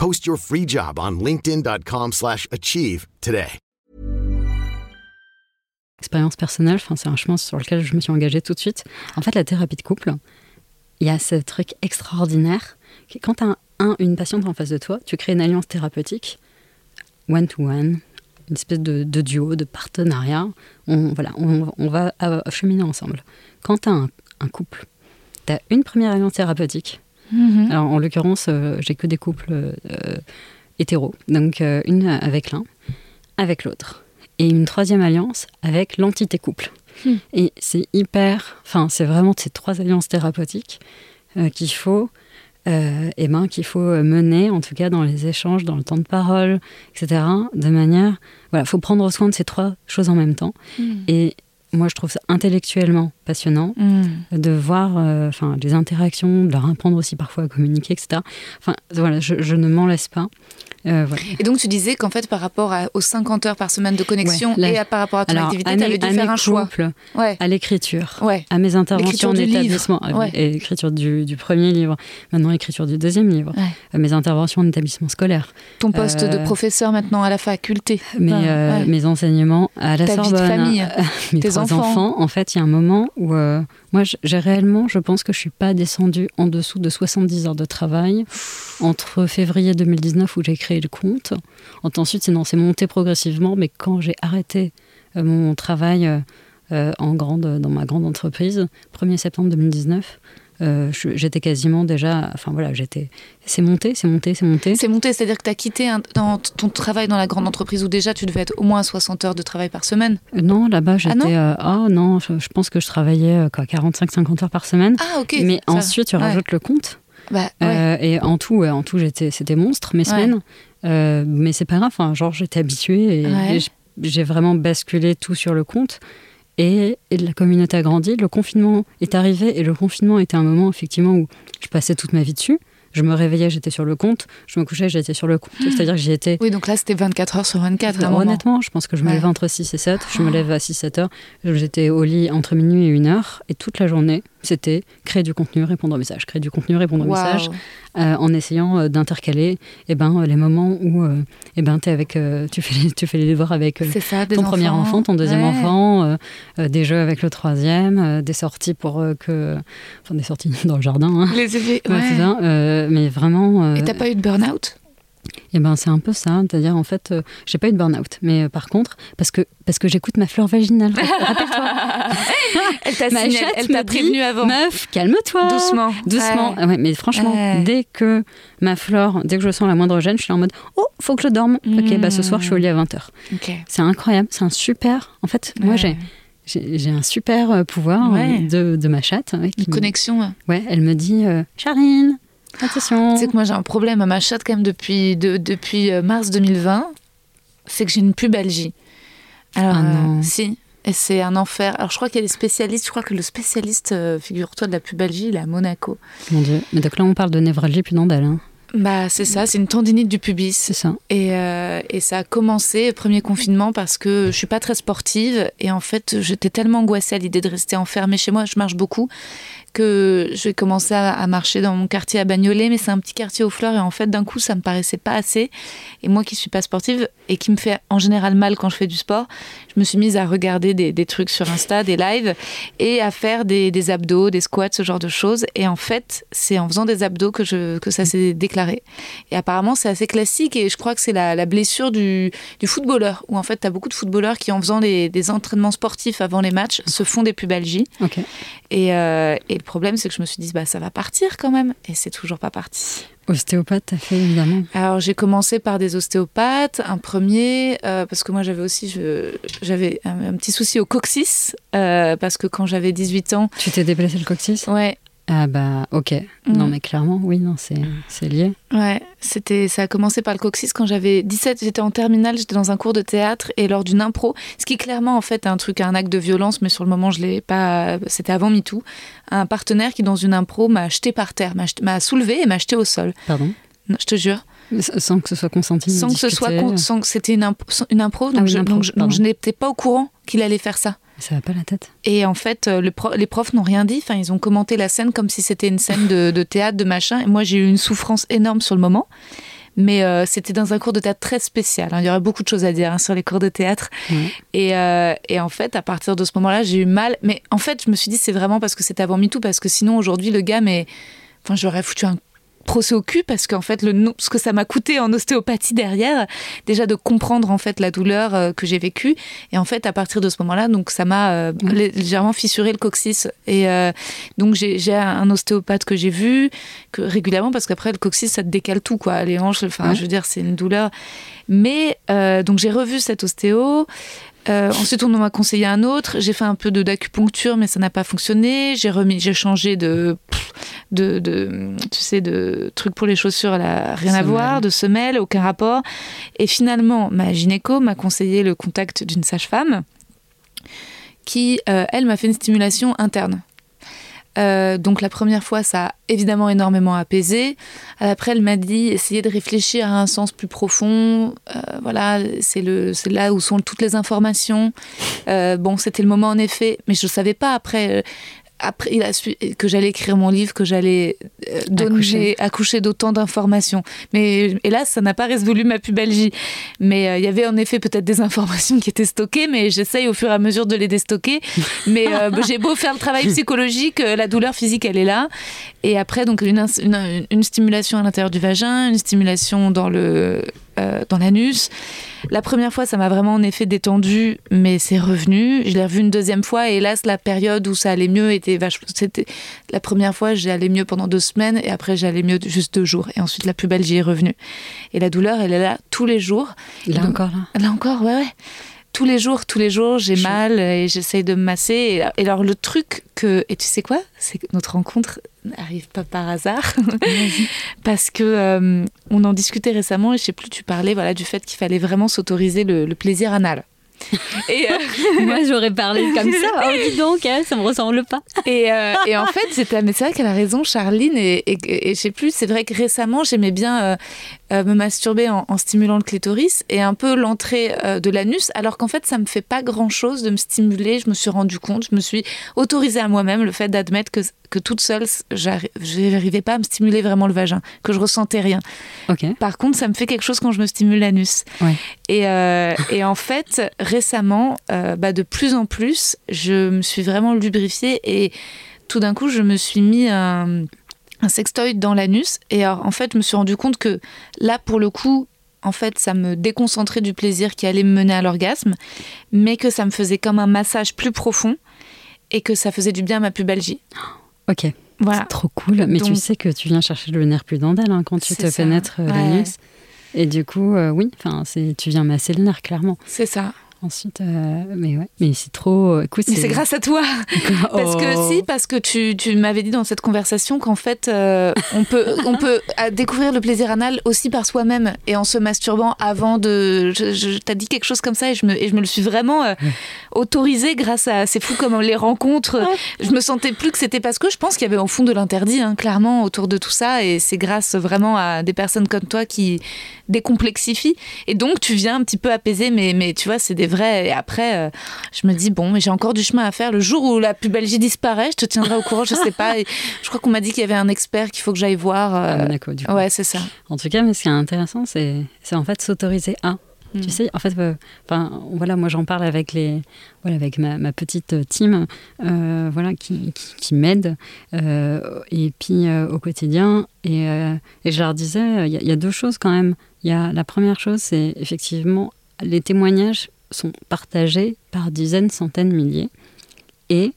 Post your free job on linkedin.com slash achieve today. Expérience personnelle, c'est un chemin sur lequel je me suis engagée tout de suite. En fait, la thérapie de couple, il y a ce truc extraordinaire. Quand tu as un, une patiente en face de toi, tu crées une alliance thérapeutique, one-to-one, une espèce de, duo, de partenariat. On, voilà, on, va cheminer ensemble. Quand tu as un, couple, tu as une première alliance thérapeutique. Mm-hmm. Alors, en l'occurrence, euh, j'ai que des couples euh, hétéros. Donc, euh, une avec l'un, avec l'autre. Et une troisième alliance avec l'entité couple. Hmm. Et c'est hyper. Enfin, c'est vraiment ces trois alliances thérapeutiques qu'il faut euh, et ben, qu'il faut mener, en tout cas dans les échanges, dans le temps de parole, etc., de manière... Voilà, il faut prendre soin de ces trois choses en même temps. Mm. Et moi, je trouve ça intellectuellement passionnant mm. de voir euh, les interactions, de leur apprendre aussi parfois à communiquer, etc. Enfin, voilà, je, je ne m'en laisse pas. Euh, et donc, tu disais qu'en fait, par rapport aux 50 heures par semaine de connexion et à, par rapport à ton activité, tu avais dû faire un choix. À l'écriture, à mes interventions en établissement, l'écriture du, du, premier livre, maintenant l'écriture du deuxième livre, à mes interventions en établissement scolaire. Ton poste de euh, professeur maintenant à la faculté. Mes, euh, mes enseignements à la Ta Sorbonne. Vie de famille, mes tes enfants. enfants. En fait, il y a un moment où moi, j'ai réellement, je pense que je suis pas descendue en dessous de 70 heures de travail entre février 2019 où j'ai créé le compte. Ensuite, c'est monté progressivement, mais quand j'ai arrêté euh, mon travail euh, euh, en grande, dans ma grande entreprise, 1er septembre 2019, euh, j'étais quasiment déjà. Enfin voilà, j'étais. C'est monté, c'est monté, c'est monté. C'est monté, c'est-à-dire que tu as quitté dans ton travail dans la grande entreprise où déjà tu devais être au moins 60 heures de travail par semaine? Non, là-bas j'étais. Ah non, oh, non je, pense que je travaillais 45-50 heures par semaine. Ah ok. Mais ensuite tu rajoutes le compte. Bah, et en tout, en tout j'étais, c'était monstre mes semaines. mais c'est pas grave, enfin, genre j'étais habituée et j'ai vraiment basculé tout sur le compte. Et, la communauté a grandi, le confinement est arrivé et le confinement était un moment effectivement où je passais toute ma vie dessus. Je me réveillais, j'étais sur le compte. Je me couchais, j'étais sur le compte. Ah. C'est-à-dire que j'y étais. Oui, donc là, c'était 24 heures sur 24. honnêtement, je pense que je me levais entre 6 et 7. Je me ah. lève à 6-7 heures. J'étais au lit entre minuit et 1 heure. Et toute la journée, c'était créer du contenu, répondre aux messages, créer du contenu, répondre aux messages, euh, en essayant euh, d'intercaler eh ben, les moments où euh, eh ben, es avec, tu, fais les, tu fais les devoirs avec ton premier enfant, ton deuxième enfant, des jeux avec le troisième, des sorties pour que. Enfin, des sorties dans le jardin. Hein. Les effets, ouais. ça, mais vraiment. Et t'as pas eu de burn-out? Et eh ben c'est un peu ça, c'est-à-dire en fait, euh, j'ai pas eu de burn-out, mais euh, par contre, parce que parce que j'écoute ma fleur vaginale. Rappelle-toi. elle t'a elle t'a prévenu avant. Meuf, calme-toi. Doucement. Doucement. Ouais. mais franchement, dès que ma flore, dès que je sens la moindre gêne, je suis en mode oh, faut que je dorme. Ok, bah ce soir je suis au lit à 20h. C'est incroyable, c'est un super. En fait, moi j'ai j'ai un super euh, pouvoir de, de, ma chatte. Une connexion. Ouais, elle me dit Charine, Attention. Tu sais que moi j'ai un problème à ma chatte quand même depuis, depuis euh, mars 2020. C'est que j'ai une pubalgie. Alors, ah euh, si. Et c'est un enfer. Alors, je crois qu'il y a des spécialistes. Je crois que le spécialiste, euh, figure-toi, de la pubalgie, il est à Monaco. Mon Dieu. Mais donc là, on parle de névralgie pudendale. Hein. Bah, c'est ça, c'est une tendinite du pubis. C'est ça. Et, et, ça a commencé, premier confinement, parce que je suis pas très sportive. Et en fait, j'étais tellement angoissée à l'idée de rester enfermée chez moi. Je marche beaucoup que je vais commencer à, marcher dans mon quartier à Bagnolet, mais c'est un petit quartier aux fleurs et en fait d'un coup ça me paraissait pas assez. Et moi qui suis pas sportive et qui me fait en général mal quand je fais du sport, je me suis mise à regarder des, trucs sur Insta, des lives et à faire des, abdos, des squats, ce genre de choses. Et en fait c'est en faisant des abdos que, je, que ça s'est déclaré. Et apparemment c'est assez classique et je crois que c'est la, blessure du, du, footballeur où en fait tu as beaucoup de footballeurs qui en faisant des, entraînements sportifs avant les matchs se font des pubalgies. Et, euh, et le problème, c'est que je me suis dit, bah, ça va partir quand même. Et c'est toujours pas parti. Ostéopathe, t'as fait évidemment Alors j'ai commencé par des ostéopathes, un premier, euh, parce que moi j'avais aussi j'avais un, petit souci au coccyx, euh, parce que quand j'avais 18 ans... Tu t'es déplacé le coccyx? Ouais, ah bah ok. Non mm. mais clairement, oui, non, c'est lié. Ouais, c'était ça a commencé par le coccyx quand j'avais 17, j'étais en terminale, j'étais dans un cours de théâtre et lors d'une impro, ce qui clairement en fait un truc, un acte de violence, mais sur le moment je l'ai pas, c'était avant MeToo, un partenaire qui dans une impro m'a jeté par terre, m'a soulevé et m'a jeté au sol. Pardon? Je te jure. Sans que ce soit consenti. Sans que ce soit, sans que c'était une, une, impro, donc ah je n'étais pas au courant qu'il allait faire ça. Ça va pas la tête. Et en fait, euh, les profs n'ont rien dit. Enfin, ils ont commenté la scène comme si c'était une scène de, théâtre, de machin. Et moi, j'ai eu une souffrance énorme sur le moment. Mais euh, c'était dans un cours de théâtre très spécial. Hein. Il y aurait beaucoup de choses à dire hein, sur les cours de théâtre. Et, euh, et, en fait, à partir de ce moment-là, j'ai eu mal. Mais en fait, je me suis dit, c'est vraiment parce que c'était avant MeToo, parce que sinon, aujourd'hui, le gars, mais. Enfin, j'aurais foutu un procès au cul parce qu'en fait le ce que ça m'a coûté en ostéopathie derrière déjà de comprendre en fait la douleur euh, que j'ai vécue. Et en fait à partir de ce moment-là donc ça m'a euh, légèrement fissuré le coccyx. Et euh, donc j'ai un ostéopathe que j'ai vu que régulièrement parce qu'après le coccyx ça te décale tout quoi. Les hanches enfin je veux dire c'est une douleur. Mais donc j'ai revu cet ostéo euh, ensuite, on m'a conseillé un autre. J'ai fait un peu de d'acupuncture, mais ça n'a pas fonctionné. J'ai remis, j'ai changé de, de, de, tu sais, de trucs pour les chaussures, là, rien à voir, de semelle, aucun rapport. Et finalement, ma gynéco m'a conseillé le contact d'une sage-femme qui, euh, elle, m'a fait une stimulation interne. Euh, donc la première fois, ça a évidemment énormément apaisé. Après, elle m'a dit essayez de réfléchir à un sens plus profond. Euh, voilà, c'est le, c'est là où sont toutes les informations. Euh, bon, c'était le moment en effet, mais je ne savais pas après après, il a su que j'allais écrire mon livre, que j'allais euh, donner, accoucher, d'autant d'informations. Mais hélas, ça n'a pas résolu ma pubalgie. Mais euh, il y avait en effet peut-être des informations qui étaient stockées, mais j'essaye au fur et à mesure de les déstocker. mais euh, j'ai beau faire le travail psychologique, la douleur physique, elle est là. Et après, donc une, une, une stimulation à l'intérieur du vagin, une stimulation dans le euh, dans l'anus. La première fois, ça m'a vraiment en effet détendu, mais c'est revenu. Je l'ai revu une deuxième fois et hélas, la période où ça allait mieux était vachement. C'était la première fois, j'allais mieux pendant deux semaines et après j'allais mieux juste deux jours. Et ensuite, la plus belle, j'y est revenue. Et la douleur, elle est là tous les jours. Là encore là. Là encore, ouais, ouais tous les jours, tous les jours, j'ai mal et j'essaye de me masser. Et, alors, le truc que. Et tu sais quoi? C'est que notre rencontre n'arrive pas par hasard. Parce que euh, on en discutait récemment et je sais plus, tu parlais voilà, du fait qu'il fallait vraiment s'autoriser le plaisir anal. Et euh, Moi, j'aurais parlé comme ça. Oh, dis donc, hein, ça me ressemble pas. Et, euh, et en fait, c'est vrai qu'elle a raison, Charline. Et, et, je sais plus, c'est vrai que récemment, j'aimais bien euh, me masturber en, stimulant le clitoris et un peu l'entrée de l'anus, alors qu'en fait, ça me fait pas grand chose de me stimuler. Je me suis rendu compte, je me suis autorisée à moi-même le fait d'admettre que, que toute seule, je n'arrivais pas à me stimuler vraiment le vagin, que je ressentais rien. Par contre, ça me fait quelque chose quand je me stimule l'anus. Et, et en fait, récemment, euh, bah, de plus en plus, je me suis vraiment lubrifiée et tout d'un coup, je me suis mis un, un sextoy dans l'anus. Et alors, en fait, je me suis rendu compte que là, pour le coup, en fait, ça me déconcentrait du plaisir qui allait me mener à l'orgasme, mais que ça me faisait comme un massage plus profond et que ça faisait du bien à ma pubalgie. Ok. Voilà. C'est trop cool. Mais tu sais que tu viens chercher le nerf pudendal hein, quand tu te pénètres euh, l'anus. Et du coup, euh, oui, enfin, tu viens masser le nerf, clairement. C'est ça. Ensuite, euh, mais ouais, mais c'est trop. Euh, écoute, c'est grâce à toi. parce que oh. si, parce que tu, tu m'avais dit dans cette conversation qu'en fait, euh, on peut, on peut découvrir le plaisir anal aussi par soi-même et en se masturbant avant de. Je, je t'as dit quelque chose comme ça et je me, et je me le suis vraiment autorisé grâce à. C'est fou comme les rencontres. Je me sentais plus que c'était parce que je pense qu'il y avait au fond de l'interdit, hein, clairement, autour de tout ça. Et c'est grâce vraiment à des personnes comme toi qui décomplexifient. Et donc, tu viens un petit peu apaiser, mais, mais tu vois, c'est des vrai. Et après, euh, je me dis, bon, mais j'ai encore du chemin à faire. Le jour où la pubalgie disparaît, je te tiendrai au courant, je sais pas. je crois qu'on m'a dit qu'il y avait un expert qu'il faut que j'aille voir. Euh... Ah, du coup. Ouais, c'est ça. En tout cas, mais ce qui est intéressant, c'est en fait s'autoriser à. Tu mm. sais, en fait, euh, enfin, voilà, moi j'en parle avec les, voilà, avec ma, ma petite team, euh, voilà, qui, qui, m'aide, et puis au quotidien, et, et, je leur disais, il y, y, a deux choses quand même. Il y a la première chose, c'est effectivement les témoignages sont partagés par dizaines, centaines, milliers. Et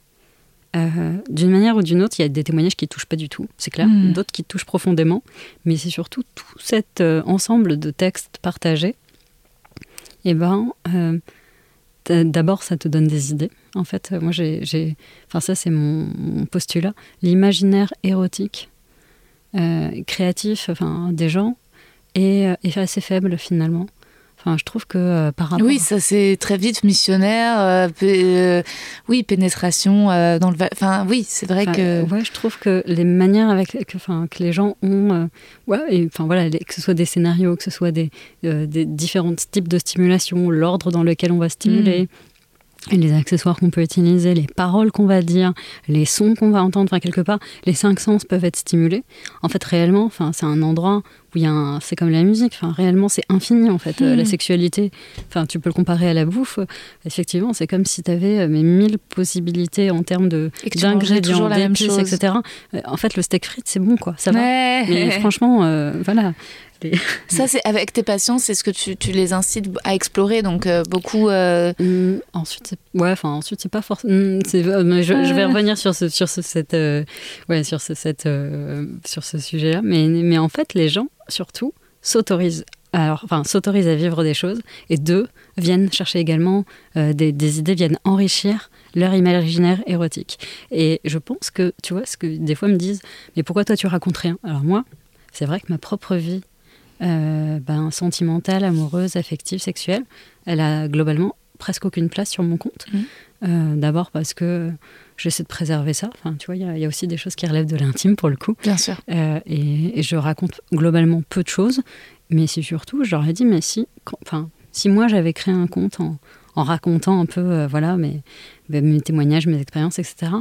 euh, d'une manière ou d'une autre, il y a des témoignages qui ne touchent pas du tout, c'est clair, hmm. d'autres qui touchent profondément, mais c'est surtout tout cet euh, ensemble de textes partagés. Et eh ben, euh, d'abord, ça te donne des idées. En fait, moi, j'ai, enfin ça, c'est mon, postulat. L'imaginaire érotique, créatif, enfin des gens, est, est assez faible finalement. Enfin, je trouve que euh, par rapport. Oui, ça c'est très vite missionnaire. Euh, euh, oui, pénétration dans le. Enfin, oui, c'est vrai que. Ouais, je trouve que les manières avec que, enfin, que les gens ont, ouais, et, enfin voilà, que ce soit des scénarios, que ce soit des, des différents types de stimulation, l'ordre dans lequel on va stimuler. Les accessoires qu'on peut utiliser, les paroles qu'on va dire, les sons qu'on va entendre, enfin quelque part, les cinq sens peuvent être stimulés. En fait, réellement, enfin, c'est un endroit où il y a c'est comme la musique, enfin, réellement, c'est infini, en fait, euh, la hmm. sexualité. Enfin, tu peux le comparer à la bouffe. Effectivement, c'est comme si tu avais euh, mille possibilités en termes de, d'ingrédients, d'épices, etc. Euh, en fait, le steak frites, c'est bon, quoi, ça va. Mais franchement, voilà, ça, c'est avec tes patients, c'est ce que tu, tu, les incites à explorer, donc euh, beaucoup. Euh, mmh, ensuite, c'est... ouais, enfin ensuite c'est pas forcément. Mmh, je, je, vais revenir sur ce, sur ce, cette, euh, ouais, sur ce, cette, sur ce sujet-là, mais, mais en fait, les gens surtout s'autorisent. Alors, enfin, s'autorisent à vivre des choses, et deux, viennent chercher également des, des idées, viennent enrichir leur imaginaire érotique. Et je pense que, tu vois, ce que des fois me disent, mais pourquoi toi tu racontes rien? Alors moi, c'est vrai que ma propre vie euh, ben, sentimentale, amoureuse, affective, sexuelle, elle a globalement presque aucune place sur mon compte. Mmh. Euh, d'abord parce que j'essaie de préserver ça. Enfin, tu vois, il y, a aussi des choses qui relèvent de l'intime pour le coup. Bien sûr. Euh, et, je raconte globalement peu de choses, mais c'est surtout, je leur ai dit, mais si, enfin, si moi j'avais créé un compte en, en racontant un peu, euh, voilà, mes, mes, témoignages, mes expériences, etc.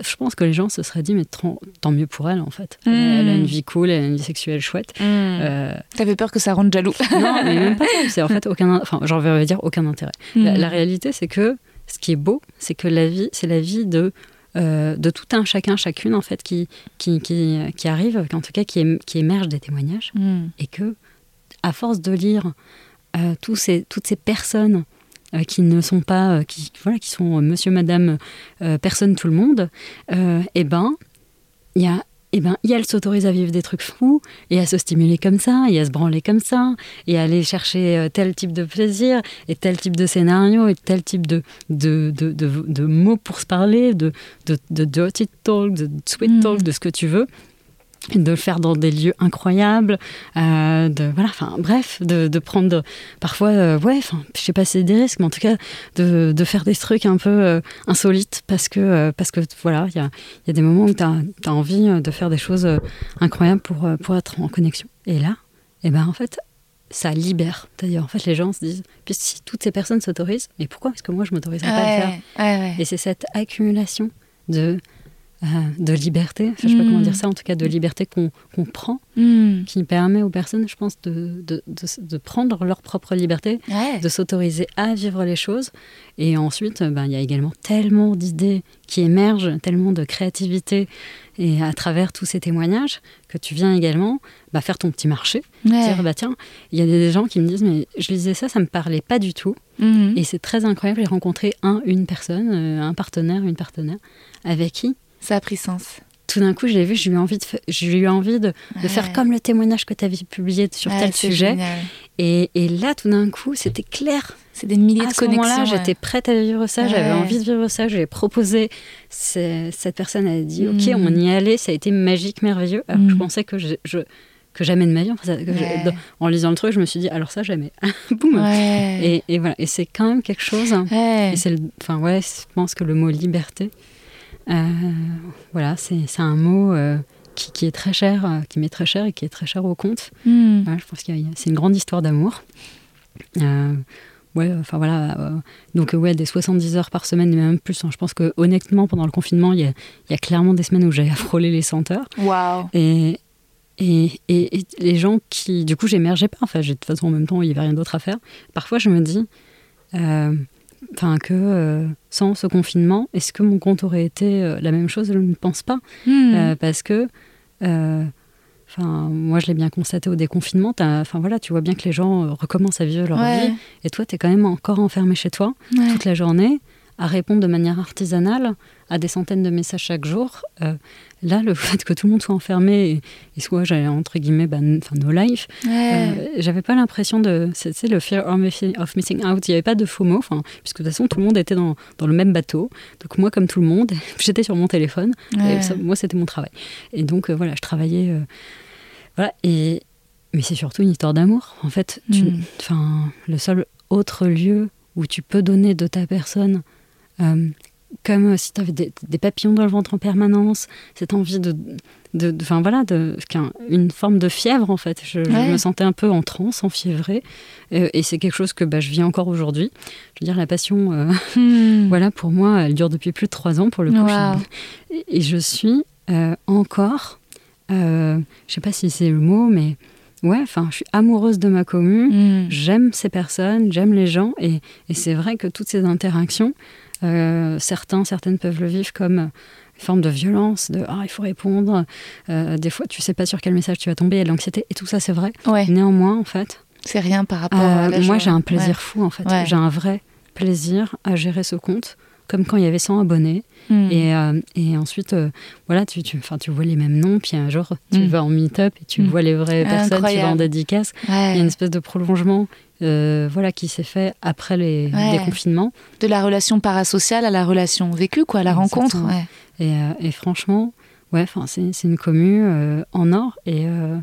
Je pense que les gens se seraient dit, mais tant mieux pour elle, en fait. Elle, a une vie cool, elle a une vie sexuelle chouette. Hmm. Euh... T'avais peur que ça rende jaloux Non, mais même pas. C'est en fait aucun, enfin, j'en vais dire aucun intérêt. La, hmm. réalité, c'est que ce qui est beau, c'est que la vie, c'est la vie de euh, de tout un chacun, chacune, en fait, qui, qui, qui, qui arrive, en tout cas qui, qui émerge des témoignages, et que, à force de lire euh, tous ces, toutes ces personnes euh, qui ne sont pas, euh, qui, voilà, qui sont euh, monsieur, madame, personne, tout le monde, eh ben, il y a eh ben, elle s'autorise à vivre des trucs fous et à se stimuler comme ça, et à se branler comme ça, et à aller chercher tel type de plaisir, et tel type de scénario, et tel type de, de, de, de, mots pour se parler, de, de, dirty talk, de sweet mm. talk, de ce que tu veux de le faire dans des lieux incroyables, euh, de voilà, enfin bref, de, de prendre parfois, euh, ouais, enfin je sais pas si c'est des risques, mais en tout cas de, de faire des trucs un peu euh, insolites parce que parce que voilà, il y a, y a, des moments où tu as, as, envie de faire des choses incroyables pour pour être en connexion. Et là, et eh ben en fait, ça libère. D'ailleurs, en fait, les gens se disent, puis si toutes ces personnes s'autorisent, mais pourquoi? Est-ce que moi je m'autoriserais pas à le faire Et c'est cette accumulation de euh, de liberté, je ne sais pas comment dire ça, en tout cas de liberté qu'on prend, hmm. qui permet aux personnes, je pense, de, de, prendre leur propre liberté, de s'autoriser à vivre les choses. Et ensuite, ben, il y a également tellement d'idées qui émergent, tellement de créativité, et à travers tous ces témoignages, que tu viens également bah, faire ton petit marché, dire, bah tiens, il y a des gens qui me disent, mais je lisais ça, ça me parlait pas du tout. Hmm. Et c'est très incroyable, j'ai rencontré un, une personne, euh, un partenaire, une partenaire, avec qui ça a pris sens. Tout d'un coup, j'ai vu, j'ai eu envie de, j'ai eu envie de, faire comme le témoignage que tu avais publié sur tel sujet. Et, et, là, tout d'un coup, c'était clair. C'est des milliers à de connexions. À ce moment-là, j'étais prête à vivre ça, j'avais envie de vivre ça, je l'ai proposé. Cette personne a dit, OK, mm. on y allait, ça a été magique, merveilleux. Alors je mm. pensais que je, que jamais de ma vie. en lisant le truc, je me suis dit, alors ça, jamais. Boum. Et, et, voilà. Et c'est quand même quelque chose. Et c'est, enfin ouais, je pense que le mot liberté, voilà, c'est un mot euh, qui, est très cher, euh, qui m'est très cher et qui est très cher au compte. Hmm. je pense que c'est une grande histoire d'amour. ouais, enfin voilà. donc, ouais, des 70 heures par semaine, et même plus. Hein. je pense que honnêtement, pendant le confinement, il y a, clairement des semaines où j'avais à frôler les senteurs. Waouh! Et, et, et, les gens qui. Du coup, j'émergeais pas. Enfin, de toute façon, en même temps, il n'y avait rien d'autre à faire. Parfois, je me dis enfin que euh, sans ce confinement, est-ce que mon compte aurait été euh, la même chose? Je ne pense pas, hmm. euh, parce que, enfin, moi je l'ai bien constaté au déconfinement. Enfin voilà, tu vois bien que les gens recommencent à vivre leur vie, et toi, tu es quand même encore enfermé chez toi toute la journée à répondre de manière artisanale à des centaines de messages chaque jour. Euh, là, le fait que tout le monde soit enfermé et, soit, j'allais entre guillemets, enfin, no life, euh, j'avais pas l'impression de. C'est le fear of missing out. Il n'y avait pas de faux mots, puisque de toute façon, tout le monde était dans, dans, le même bateau. Donc, moi, comme tout le monde, j'étais sur mon téléphone. Et moi, c'était mon travail. Et donc, euh, voilà, je travaillais. voilà. Et, mais c'est surtout une histoire d'amour. En fait, hmm. le seul autre lieu où tu peux donner de ta personne comme si tu avais des, papillons dans le ventre en permanence, cette envie de, enfin voilà, de, une forme de fièvre en fait. Je, me sentais un peu en transe, enfiévrée, euh, et c'est quelque chose que bah, je vis encore aujourd'hui. Je veux dire, la passion, euh, hmm. voilà, pour moi, elle dure depuis plus de trois ans pour le coup. et je suis euh, encore, je sais pas si c'est le mot, mais ouais, enfin, je suis amoureuse de ma commune, hmm. j'aime ces personnes, j'aime les gens, et, et c'est vrai que toutes ces interactions, certains, certaines peuvent le vivre comme forme de violence, de ah il faut répondre. Euh, des fois tu sais pas sur quel message tu vas tomber, il y a de l'anxiété et tout ça c'est vrai. Néanmoins en fait. C'est rien par rapport à euh, Moi j'ai un plaisir fou en fait. J'ai un vrai plaisir à gérer ce compte comme quand il y avait 100 abonnés. Hmm. Et, euh, et, ensuite, voilà, tu, tu, tu vois les mêmes noms, puis un jour, tu hmm. vas en meet-up et tu hmm. vois les vraies personnes, tu vas en dédicace. Il y a une espèce de prolongement voilà, qui s'est fait après les, confinements. De la relation parasociale à la relation vécue, quoi, à la rencontre. Euh, et, franchement, ouais, c'est une commu euh, en or. Et euh,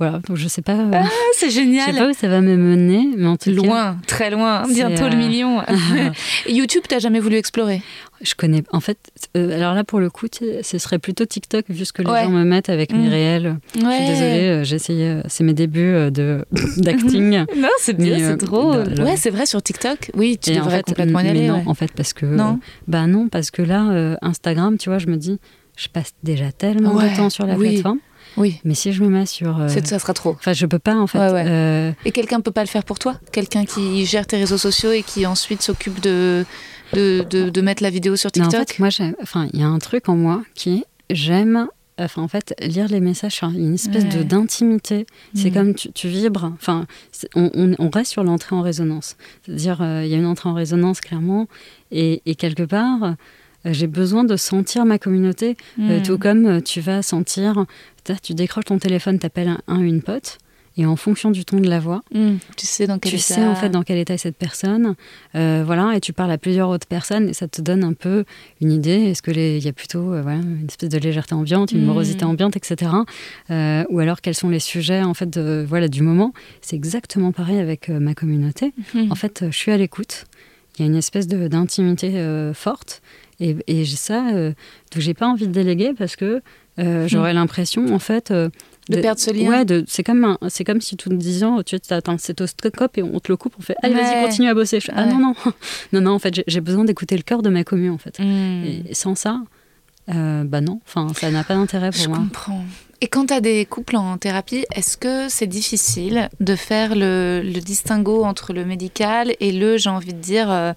voilà, donc je sais pas. Ah, c'est génial. Je sais pas où ça va me mener, mais en tout loin, très loin, bientôt le million. YouTube, t'as jamais voulu explorer? Je connais. En fait, alors là pour le coup, ce serait plutôt TikTok vu ce que les gens me mettent avec mes mm. réels. Je suis désolée, j'ai essayé. C'est mes débuts de d'acting. non, c'est bien, c'est drôle. Ouais, c'est vrai sur TikTok. Oui, tu devrais en fait, complètement y aller. non, en fait, parce que non. bah non, parce que là, Instagram, tu vois, je me dis, je passe déjà tellement de temps sur la plateforme. Oui. Mais si je me mets sur. Euh, ça sera trop. Enfin, je peux pas, en fait. Euh, et quelqu'un ne peut pas le faire pour toi? Quelqu'un qui gère tes réseaux sociaux et qui ensuite s'occupe de de, de, mettre la vidéo sur TikTok en fait, moi, enfin, il y a un truc en moi qui j'aime. Enfin, en fait, lire les messages, a une espèce de d'intimité. C'est mm. comme tu, tu, vibres. Enfin, on, on, reste sur l'entrée en résonance. C'est-à-dire, euh, il y a une entrée en résonance clairement, et, et quelque part, j'ai besoin de sentir ma communauté, euh, hmm. tout comme euh, tu vas sentir, tu décroches ton téléphone, t'appelles un, un une pote, et en fonction du ton de la voix, hmm. tu sais dans quel tu sais en fait dans quel état est cette personne, voilà, et tu parles à plusieurs autres personnes et ça te donne un peu une idée. Est-ce que il y a plutôt voilà, une espèce de légèreté ambiante, une hmm. morosité ambiante, etc. ou alors quels sont les sujets en fait de, voilà du moment. C'est exactement pareil avec ma communauté. En fait, je suis à l'écoute. Il y a une espèce d'intimité forte et, et ça, euh, j'ai pas envie de déléguer parce que euh, j'aurais l'impression, en fait. Euh, de, perdre ce lien. Ouais, c'est comme, c'est comme si tout disant, tu as un stéthoscope et on te le coupe, on fait, allez, vas-y, continue à bosser. ah non, non, non, non, en fait, j'ai besoin d'écouter le cœur de ma commune, en fait. Hmm. Et sans ça, bah non, enfin, ça n'a pas d'intérêt pour Je moi. Je comprends. Et quand tu as des couples en thérapie, est-ce que c'est difficile de faire le, le, distinguo entre le médical et le, j'ai envie de dire,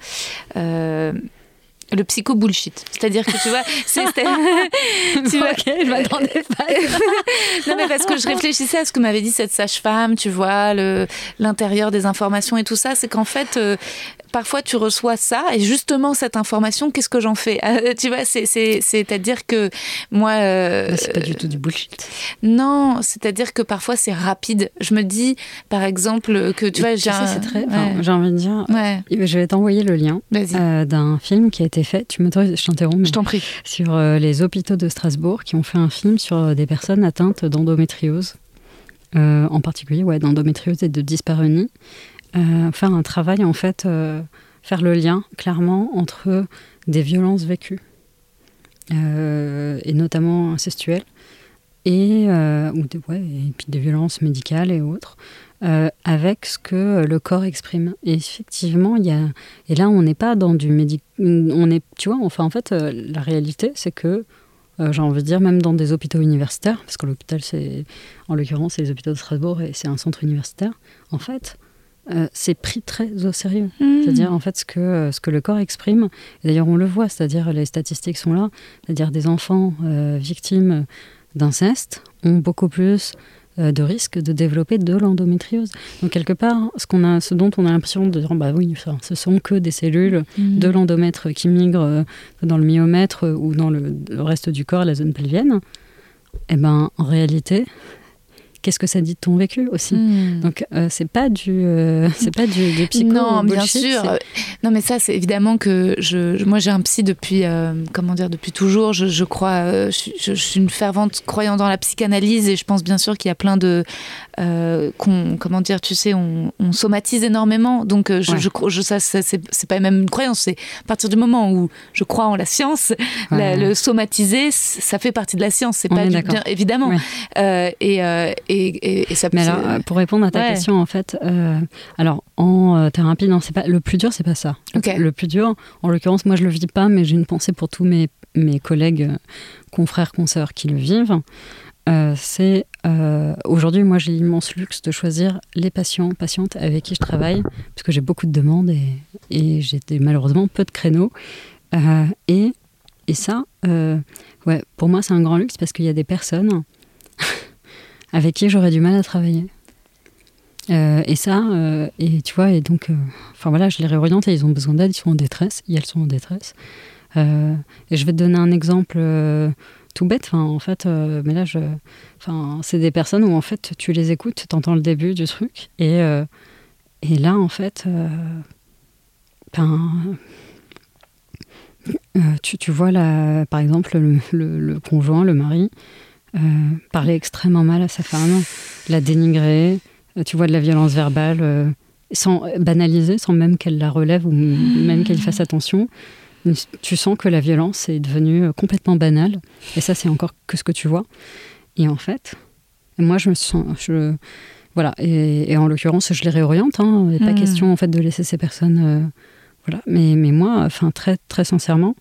le psycho bullshit. C'est-à-dire que tu vois, c'est. tu vois, ok, je m'attendais pas. non, mais parce que je réfléchissais à ce que m'avait dit cette sage-femme, tu vois, l'intérieur des informations et tout ça. C'est qu'en fait, euh, parfois tu reçois ça et justement cette information, qu'est-ce que j'en fais? Euh, Tu vois, c'est-à-dire que moi. Euh, c'est pas du tout du bullshit. Non, c'est-à-dire que parfois c'est rapide. Je me dis, par exemple, que tu vois, j'ai J'ai envie de dire, je vais t'envoyer le lien euh, d'un film qui a été fait. Tu me je t'interromps. Je t'en prie. Sur les hôpitaux de Strasbourg qui ont fait un film sur des personnes atteintes d'endométriose. en particulier ouais, d'endométriose et de dyspareunie. Euh, faire un travail, en fait, euh, faire le lien clairement entre des violences vécues, euh, et notamment incestuelles, et, ouais, et puis des violences médicales et autres, avec ce que le corps exprime. Et effectivement, il y a, et là, on n'est pas dans du médic, on est, tu vois, enfin, en fait, la réalité, c'est que j'ai envie de dire, même dans des hôpitaux universitaires, parce que l'hôpital, c'est, en l'occurrence, c'est les hôpitaux de Strasbourg et c'est un centre universitaire, en fait, euh, c'est pris très au sérieux. Hmm. C'est-à-dire, en fait, ce que, euh, ce que le corps exprime, d'ailleurs, on le voit, c'est-à-dire, les statistiques sont là, c'est-à-dire, des enfants euh, victimes d'inceste ont beaucoup plus de risques de développer de l'endométriose. Donc, quelque part, ce, qu'on a, ce dont on a l'impression de dire, bah oui, ce sont que des cellules hmm. de l'endomètre qui migrent dans le myomètre ou dans le, reste du corps, la zone pelvienne, eh ben, en réalité, qu'est-ce que ça dit de ton vécu aussi. Hmm. Donc c'est pas du c'est pas du, du psycho. Non, bien sûr. Non, mais ça c'est évidemment que je, moi j'ai un psy depuis comment dire depuis toujours. Je, je crois, je, suis une fervente croyante dans la psychanalyse et je pense bien sûr qu'il y a plein de comment dire, tu sais, on, somatise énormément. Donc je, je, je, ça, c'est pas même une croyance. C'est à partir du moment où je crois en la science, le somatiser, ça fait partie de la science. C'est pas bien, évidemment. Euh, euh, et, et, ça Mais alors, euh, pour répondre à ta question, en fait, alors en thérapie, non, c'est pas le plus dur, c'est pas ça. Le plus dur, en l'occurrence, moi je le vis pas, mais j'ai une pensée pour tous mes, mes collègues, confrères, consoeurs qui le vivent. c'est aujourd'hui, moi j'ai l'immense luxe de choisir les patients, patientes avec qui je travaille, parce que j'ai beaucoup de demandes et, et j'ai malheureusement peu de créneaux. et et ça, euh, ouais, pour moi, c'est un grand luxe parce qu'il y a des personnes avec qui j'aurais du mal à travailler. Euh, et ça, euh, et tu vois, et donc, enfin voilà, je les réoriente et ils ont besoin d'aide, ils sont en détresse, et elles sont en détresse. et je vais te donner un exemple tout bête, en fait, mais là, je, c'est des personnes où en fait, tu les écoutes, tu entends le début du truc, et, et là, en fait, ben, euh, tu, vois, là, par exemple, le, conjoint, le mari, euh, parler extrêmement mal à sa femme, la dénigrer, euh, tu vois de la violence verbale, sans banaliser, sans même qu'elle la relève ou même qu'elle fasse attention. Tu sens que la violence est devenue complètement banale. Et ça, c'est encore que ce que tu vois. Et en fait, moi, je me sens. Je, voilà. Et, en l'occurrence, je les réoriente. Hein. Il n'est pas hmm. question, en fait, de laisser ces personnes voilà. Mais, mais moi, enfin, très, très sincèrement,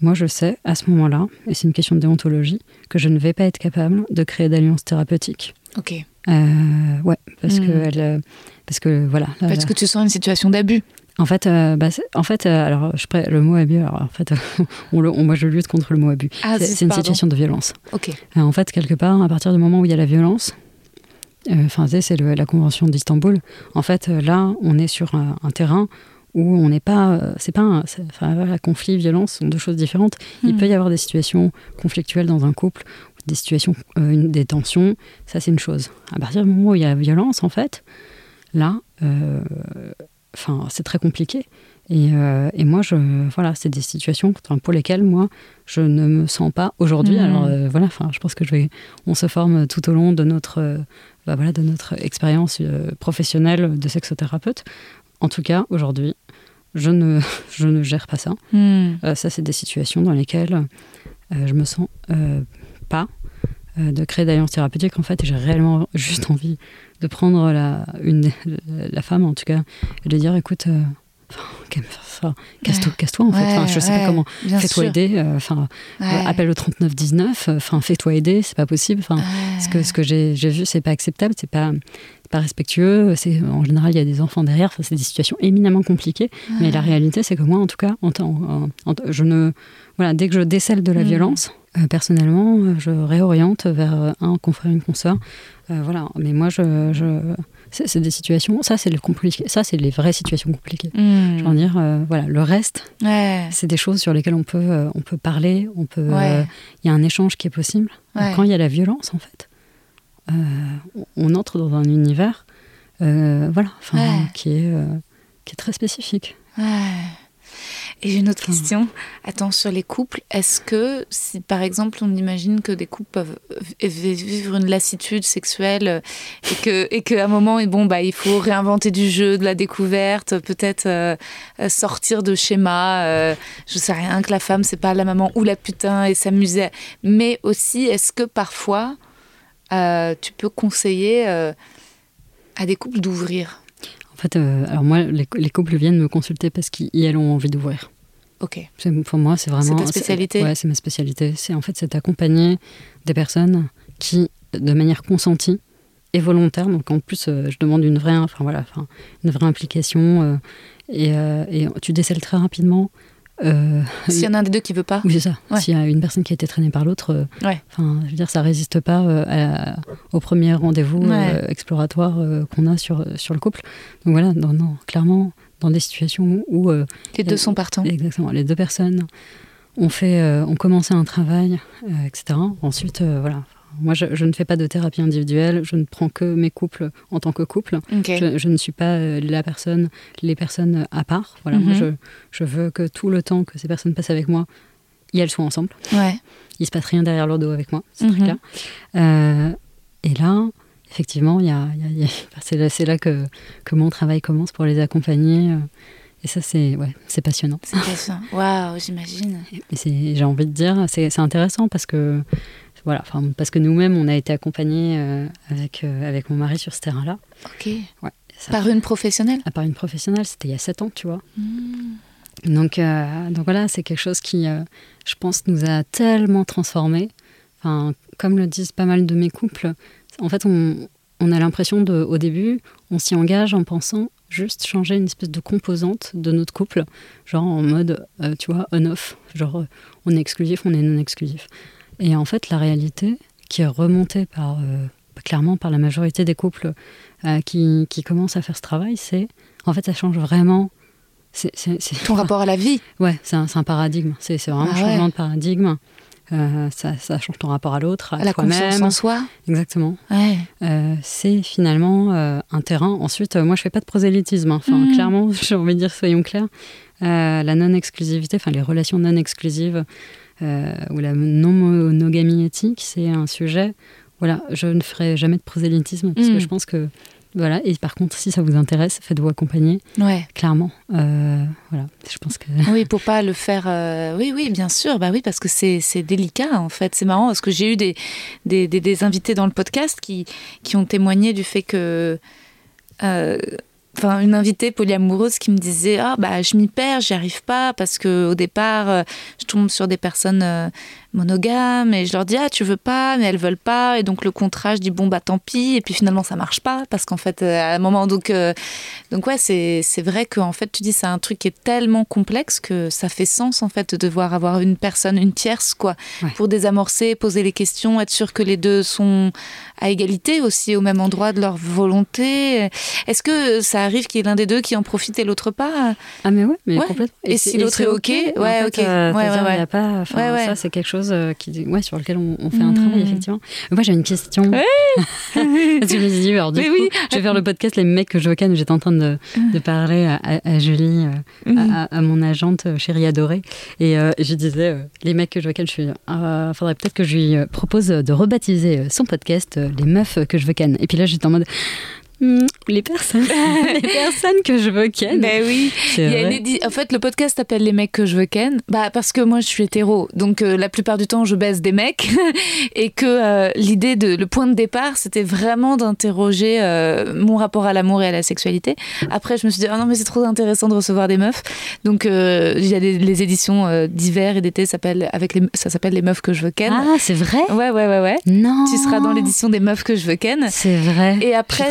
moi, je sais à ce moment-là, et c'est une question de déontologie, que je ne vais pas être capable de créer d'alliance thérapeutique. Ok. Euh, ouais, parce que hmm. elle, euh, parce que voilà. Parce que tu sens une situation d'abus. En fait, euh, bah, en fait, alors je le mot abus. Alors en fait, on le, moi je lutte contre le mot abus. Ah, c'est une situation de violence. Ok. en fait, quelque part, à partir du moment où il y a la violence, enfin, c'est la convention d'Istanbul. En fait, là, on est sur un terrain où on n'est pas, euh, c'est pas, un, enfin, conflit, violence sont deux choses différentes. Il hmm. peut y avoir des situations conflictuelles dans un couple, des situations, euh, des tensions, ça c'est une chose. À partir du moment où il y a violence, en fait, là, euh, enfin, c'est très compliqué. Et, et, moi, je, voilà, c'est des situations pour lesquelles moi, je ne me sens pas aujourd'hui. Hmm. Alors voilà, enfin, je pense que je vais, on se forme tout au long de notre, bah, voilà, de notre expérience professionnelle de sexothérapeute. En tout cas, aujourd'hui, je ne, je ne gère pas ça. Hmm. Euh, ça, c'est des situations dans lesquelles euh, je me sens euh, pas de créer d'alliance thérapeutique. En fait, j'ai réellement juste envie de prendre la, une, la femme, en tout cas, et de dire écoute, casse-toi, casse-toi en fait. Enfin, je sais pas comment. Fais-toi aider. Enfin, appelle le 3919. Enfin, fais-toi aider. C'est pas possible. Enfin, ce que ce que j'ai vu, c'est pas acceptable. C'est pas pas respectueux. C'est en général il y a des enfants derrière. c'est des situations éminemment compliquées. Mais la réalité, c'est que moi, en tout cas, en, je ne voilà, dès que je décèle de la mm. violence, euh, personnellement, je réoriente vers euh, un confrère, une consoeur. Euh, voilà. Mais moi, je, je c'est des situations. Ça, c'est le compliqué. Ça, c'est les vraies situations compliquées. Mm. Je veux dire, voilà, le reste, c'est des choses sur lesquelles on peut, on peut parler. On peut. Il y a un échange qui est possible. Quand il y a la violence, en fait euh, on entre dans un univers euh, voilà, qui, est, euh, qui est très spécifique. Et j'ai une autre question. Attends, sur les couples, est-ce que si par exemple on imagine que des couples peuvent vivre une lassitude sexuelle et que et qu'à un moment bon bah il faut réinventer du jeu, de la découverte, peut-être sortir de schéma, je sais rien que la femme c'est pas la maman ou la putain et s'amuser, mais aussi est-ce que parfois euh, tu peux conseiller euh, à des couples d'ouvrir En fait, euh, alors moi, les, couples viennent me consulter parce qu'ils ont envie d'ouvrir. Ok. Pour moi, c'est vraiment. C'est ta spécialité Ouais, c'est ma spécialité. C'est en fait, c'est d'accompagner des personnes qui, de manière consentie et volontaire, donc en plus, je demande une vraie, enfin voilà, enfin, une vraie implication et, et, tu décèles très rapidement euh, S'il y en a un des deux qui veut pas. Oui, c'est ça. S'il y a une personne qui a été traînée par l'autre, euh, enfin, je veux dire, ça résiste pas euh, au premier rendez-vous exploratoire qu'on a sur, sur le couple. Donc voilà, non, clairement, dans des situations où. les deux sont partants. Exactement. Les deux personnes ont, fait, ont commencé un travail, etc. Ensuite, voilà, moi, je, ne fais pas de thérapie individuelle. Je ne prends que mes couples en tant que couple. Je, ne suis pas euh, la personne, les personnes à part. Voilà, moi, mhm. je, veux que tout le temps que ces personnes passent avec moi, elles soient ensemble. Ouais. Il se passe rien derrière leur dos avec moi, ce mhm. truc-là. Euh, et là, effectivement, y a, c'est là, que, que, mon travail commence pour les accompagner. Euh, et ça, c'est ouais, c'est passionnant. C'est passionnant. Waouh, j'imagine. J'ai envie de dire, c'est intéressant parce que voilà, parce que nous-mêmes, on a été accompagnés euh, avec, euh, avec mon mari sur ce terrain-là. Ok. Ouais, par une professionnelle Par une professionnelle, c'était il y a 7 ans, tu vois. Hmm. Donc, euh, donc voilà, c'est quelque chose qui, je pense, nous a tellement transformés. Enfin, comme le disent pas mal de mes couples, en fait, on, on a l'impression de, au début, on s'y engage en pensant juste changer une espèce de composante de notre couple, genre en mode, tu vois, on-off, genre on est exclusif, on est non exclusif. Et en fait, la réalité, qui est remontée par, euh, clairement par la majorité des couples euh, qui, qui, commencent à faire ce travail, c'est en fait, ça change vraiment. C'est, Ton rapport à la vie Ouais, c'est un, un, paradigme. C'est, vraiment un ah changement de paradigme. Euh, ça, ça, change ton rapport à l'autre, à, la confiance en soi. Exactement. Ouais. c'est finalement un terrain. Ensuite, moi, je fais pas de prosélytisme. Hein. Enfin, hmm. clairement, j'ai envie de dire, soyons clairs. la non-exclusivité, enfin les relations non exclusives, ou la non-monogamie éthique, c'est un sujet. Voilà, je ne ferai jamais de prosélytisme parce que mm. je pense que voilà. Et par contre, si ça vous intéresse, faites-vous accompagner. Ouais. Clairement. Euh, voilà. Je pense que. Oui, pour pas le faire. Euh, oui, oui, bien sûr. Bah oui, parce que c'est délicat en fait. C'est marrant parce que j'ai eu des des, des, invités dans le podcast qui qui ont témoigné du fait que enfin une invitée polyamoureuse qui me disait ah bah je m'y perds j'y arrive pas parce que au départ euh, je tombe sur des personnes euh, monogames et je leur dis ah tu veux pas mais elles veulent pas et donc le contrat je dis bon bah tant pis et puis finalement ça marche pas parce qu'en fait euh, à un moment donc donc ouais c'est c'est vrai qu'en fait tu dis c'est un truc qui est tellement complexe que ça fait sens en fait de devoir avoir une personne une tierce quoi pour désamorcer poser les questions être sûr que les deux sont à égalité aussi au même endroit de leur volonté est-ce que ça arrive qu'il y ait l'un des deux qui en profite et l'autre pas? Ah mais ouais, mais complètement. Et, si l'autre est ok, ouais, ok. Euh, ouais, ouais, ouais. Y a pas, ça c'est quelque chose euh, qui, ouais, sur lequel on, fait un travail hmm. effectivement. Moi j'ai une question. Parce que je me suis dit, alors du coup, oui. je vais faire le podcast Les mecs que je où J'étais en train de, de parler à, Julie, euh, hmm. à, mon agente chérie adorée, et je disais les mecs que je ken, je suis, il faudrait peut-être que je lui propose de rebaptiser son podcast Les meufs que je veux ken. Et puis là j'étais en mode Les personnes, les personnes que je veux ken. Ben oui. en fait, le podcast s'appelle Les mecs que je veux ken. Bah parce que moi je suis hétéro, donc euh, la plupart du temps je baisse des mecs et que euh, l'idée de le point de départ c'était vraiment d'interroger euh, mon rapport à l'amour et à la sexualité. Après je me suis dit oh non mais c'est trop intéressant de recevoir des meufs. Donc il y a les éditions d'hiver et d'été s'appelle avec les, ça s'appelle Les meufs que je veux ken. Ah c'est vrai? Ouais ouais ouais ouais. Non. Tu seras dans l'édition des meufs que je veux ken. C'est vrai. Et après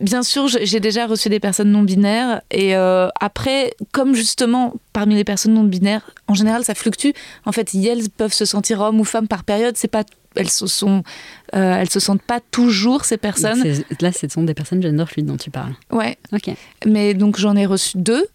bien sûr, j'ai déjà reçu des personnes non binaires. Et euh, après, comme justement, parmi les personnes non binaires, en général, ça fluctue. En fait, elles peuvent se sentir hommes ou femmes par période. C'est pas elles se sont, euh, elles se sentent pas toujours ces personnes. Là, ce sont des personnes gender fluides dont tu parles. Ouais. Ok. Mais donc j'en ai reçu deux.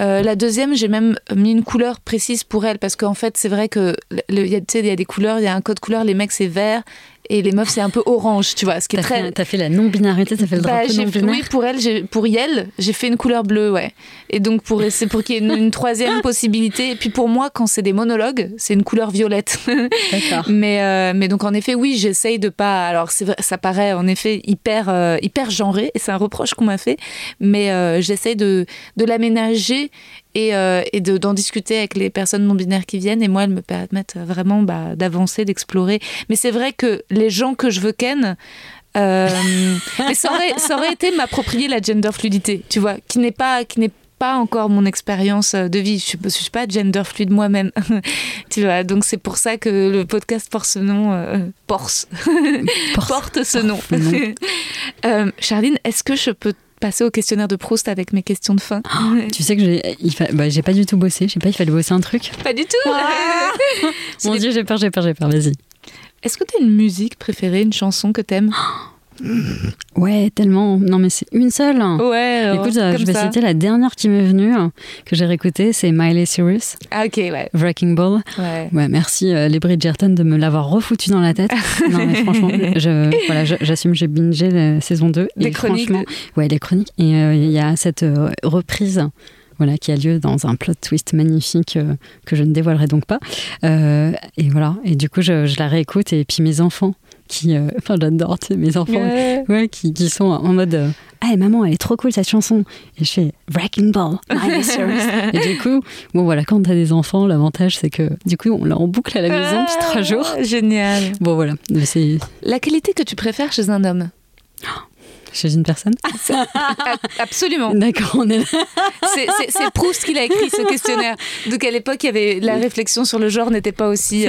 Euh, la deuxième, j'ai même mis une couleur précise pour elle parce qu'en fait, c'est vrai que il y, a des couleurs, il y a un code couleur. Les mecs, c'est vert et les meufs c'est un peu orange tu vois ce qui est très t'as fait la non binarité ça fait le bah, drapeau non binaire oui pour elle pour Yel j'ai fait une couleur bleue ouais. Et donc pour c'est pour qu'il y ait une, troisième possibilité. Et puis pour moi quand c'est des monologues c'est une couleur violette. D'accord. Mais euh, mais donc en effet oui j'essaye de pas alors c'est ça paraît en effet hyper euh, hyper genré et c'est un reproche qu'on m'a fait mais euh, j'essaye de de l'aménager et, euh, et d'en discuter avec les personnes non binaires qui viennent. Et moi, elles me permettent vraiment bah, d'avancer, d'explorer. Mais c'est vrai que les gens que je veux ken, euh, mais ça aurait, ça aurait été m'approprier la gender fluidité, tu vois, qui n'est pas, qui n'est pas encore mon expérience de vie. Je ne suis pas gender fluide moi-même. tu vois, donc c'est pour ça que le podcast porte ce nom. Euh, Porce. porte ce nom. euh, Charline, est-ce que je peux passer au questionnaire de Proust avec mes questions de fin. tu sais que j'ai bah, j'ai pas du tout bossé. Je sais pas, il fallait bosser un truc. Pas du tout. Ah Mon Dieu, j'ai peur, j'ai peur, j'ai peur. Vas-y. Est-ce que tu as une musique préférée, une chanson que t'aimes? Ouais, tellement. Non, mais c'est une seule. Ouais. Écoute, euh, je vais citer la dernière qui m'est venue, que j'ai réécoutée, c'est Miley Cyrus. Ah, ok, ouais. Wrecking Ball. Ouais. Ouais, merci euh, les Bridgerton de me l'avoir refoutu dans la tête. non, mais franchement, je, voilà, j'assume, j'ai bingé la saison 2. Des chroniques. Ouais, des chroniques. Et euh, il y a cette reprise voilà, qui a lieu dans un plot twist magnifique que je ne dévoilerai donc pas. et voilà, et du coup, je, je, la réécoute et puis mes enfants qui, euh, enfin j'adore mes enfants, ouais. qui, qui, sont en mode ah maman elle est trop cool cette chanson et je fais Wrecking Ball, et du coup bon voilà quand t'as des enfants l'avantage c'est que du coup on l'a en boucle à la maison depuis trois ah, jours. Génial. Bon voilà, c'est la qualité que tu préfères chez un homme? Chez une personne? Absolument. D'accord, on est là. C'est Proust qui a écrit ce questionnaire. Donc à l'époque, il y avait la réflexion sur le genre n'était pas aussi.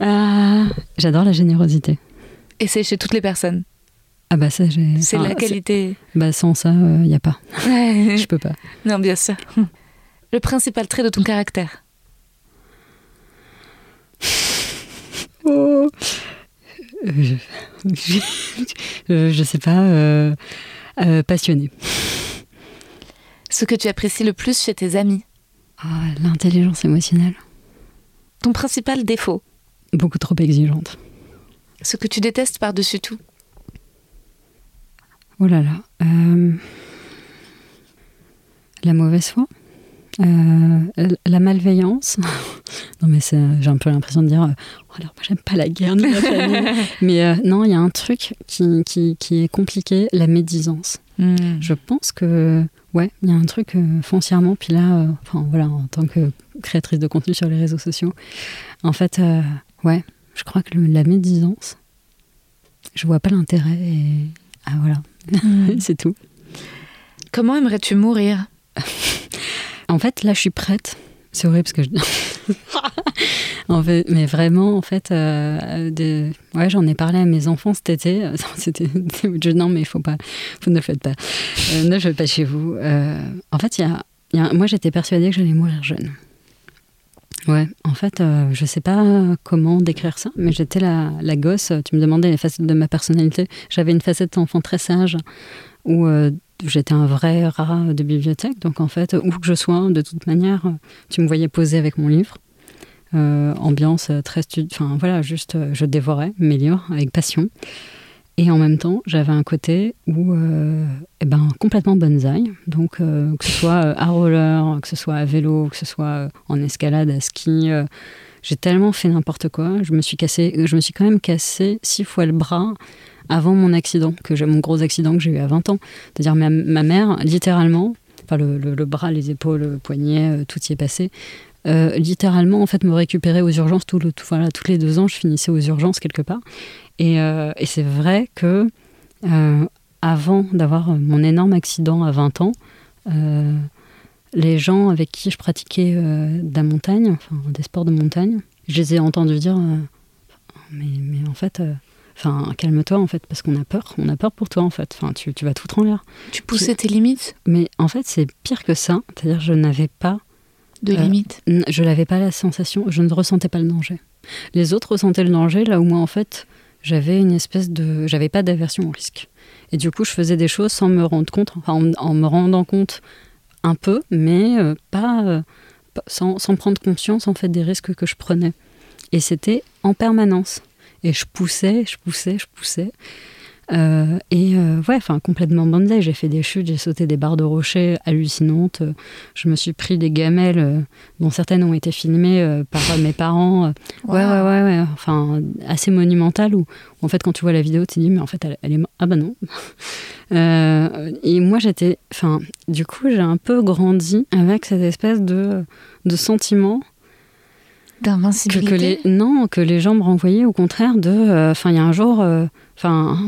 Ah, j'adore la générosité. Et c'est chez toutes les personnes ah bah ça j'ai. C'est la qualité. Bah sans ça, il euh, n'y a pas. Je peux pas. Non, bien sûr. Le principal trait de ton caractère. Oh. Euh, je, sais pas. Euh, passionné. Ce que tu apprécies le plus chez tes amis. Ah, l'intelligence émotionnelle. Ton principal défaut. Beaucoup trop exigeante. Ce que tu détestes par-dessus tout Oh là là. Euh, la mauvaise foi euh, La malveillance Non, mais j'ai un peu l'impression de dire oh, alors, moi, j'aime pas la guerre de la famille. mais euh, non, il y a un truc qui, qui, est compliqué la médisance. Hmm. Je pense que, ouais, il y a un truc foncièrement. Puis là, enfin, voilà, en tant que créatrice de contenu sur les réseaux sociaux, en fait, Ouais, je crois que la médisance, je vois pas l'intérêt et ah voilà, mm. c'est tout. Comment aimerais-tu mourir? En fait, là, je suis prête. C'est horrible parce que je... en fait, mais vraiment, en fait, euh, ouais, j'en ai parlé à mes enfants cet été. C'était, non, mais il faut pas, vous ne le faites pas. Euh, ne le faites pas chez vous. Euh, en fait, il y a, moi, j'étais persuadée que j'allais mourir jeune. Ouais, en fait, euh, je sais pas comment décrire ça, mais j'étais la, la, gosse. Tu me demandais les facettes de ma personnalité. J'avais une facette d'enfant très sage, où euh, j'étais un vrai rat de bibliothèque. Donc, en fait, où que je sois, de toute manière, tu me voyais poser avec mon livre. Euh, ambiance très Enfin, voilà, juste, je dévorais mes livres avec passion. Et en même temps, j'avais un côté où, euh, eh ben, complètement bonsaï. Donc, euh, que ce soit euh, à roller, que ce soit à vélo, que ce soit en escalade, à ski, j'ai tellement fait n'importe quoi. Je me suis cassé, je me suis quand même cassé six fois le bras avant mon accident, que j'ai mon gros accident que j'ai eu à 20 ans. C'est-à-dire ma, mère, littéralement, enfin le, le, bras, les épaules, le poignet, tout y est passé. Littéralement, en fait, me récupérer aux urgences tout le, tout, voilà, toutes les deux ans, je finissais aux urgences quelque part. Euh, et, c'est vrai que euh, avant d'avoir mon énorme accident à 20 ans, euh, les gens avec qui je pratiquais de la montagne, enfin des sports de montagne, je les ai entendus dire mais, mais en fait, enfin calme-toi en fait parce qu'on a peur, on a peur pour toi en fait. Enfin tu, tu vas tout en l'air. Tu poussais tes limites? Mais en fait c'est pire que ça, c'est-à-dire je n'avais pas de limites. Je n'avais pas la sensation, je ne ressentais pas le danger. Les autres ressentaient le danger là où moi en fait j'avais une espèce de. J'avais pas d'aversion au risque. Et du coup, je faisais des choses sans me rendre compte, enfin, en, me rendant compte un peu, mais euh, pas. Euh, sans, sans, prendre conscience en fait des risques que je prenais. Et c'était en permanence. Et je poussais, je poussais, je poussais. Euh, et euh, ouais, enfin complètement bandé. J'ai fait des chutes, j'ai sauté des barres de rochers hallucinantes. Je me suis pris des gamelles, euh, dont certaines ont été filmées par mes parents. Ouais, ouais, ouais, ouais, Enfin, assez monumentales. Où, en fait, quand tu vois la vidéo, tu te dis, mais en fait, elle, elle est. Ah bah non. et moi, j'étais. Enfin, du coup, j'ai un peu grandi avec cette espèce de, de sentiment d'invincibilité? que, les, non que les gens me renvoyaient au contraire de enfin il y a un jour Enfin,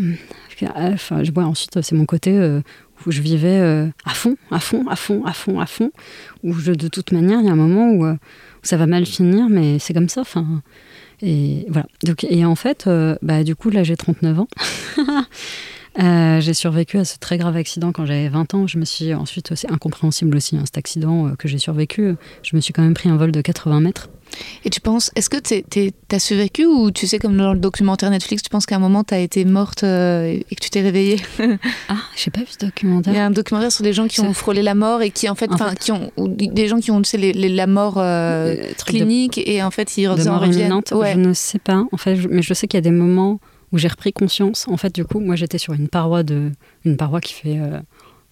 enfin, je vois ensuite, c'est mon côté euh, où je vivais euh, à fond, à fond, à fond, à fond, à fond. Où je, de toute manière, il y a un moment où, euh, ça va mal finir, mais c'est comme ça. Enfin, et voilà. Donc, et en fait, bah, du coup, là, j'ai 39 ans. j'ai survécu à ce très grave accident quand j'avais 20 ans. Je me suis ensuite, c'est incompréhensible aussi, hein, cet accident que j'ai survécu. Je me suis quand même pris un vol de 80 mètres. Et tu penses, est-ce que tu as survécu ou tu sais, comme dans le documentaire Netflix, tu penses qu'à un moment tu as été morte euh, et que tu t'es réveillée Ah, j'ai pas vu ce documentaire. Il y a un documentaire sur des gens qui ont frôlé la mort et qui, en fait, enfin, qui ont, ou des gens qui ont, tu sais, les, la mort euh, clinique et en fait, ils de en reviennent. Ouais. Je ne sais pas, en fait, mais je sais qu'il y a des moments où j'ai repris conscience. En fait, du coup, moi, j'étais sur une paroi de, une paroi qui fait. Euh,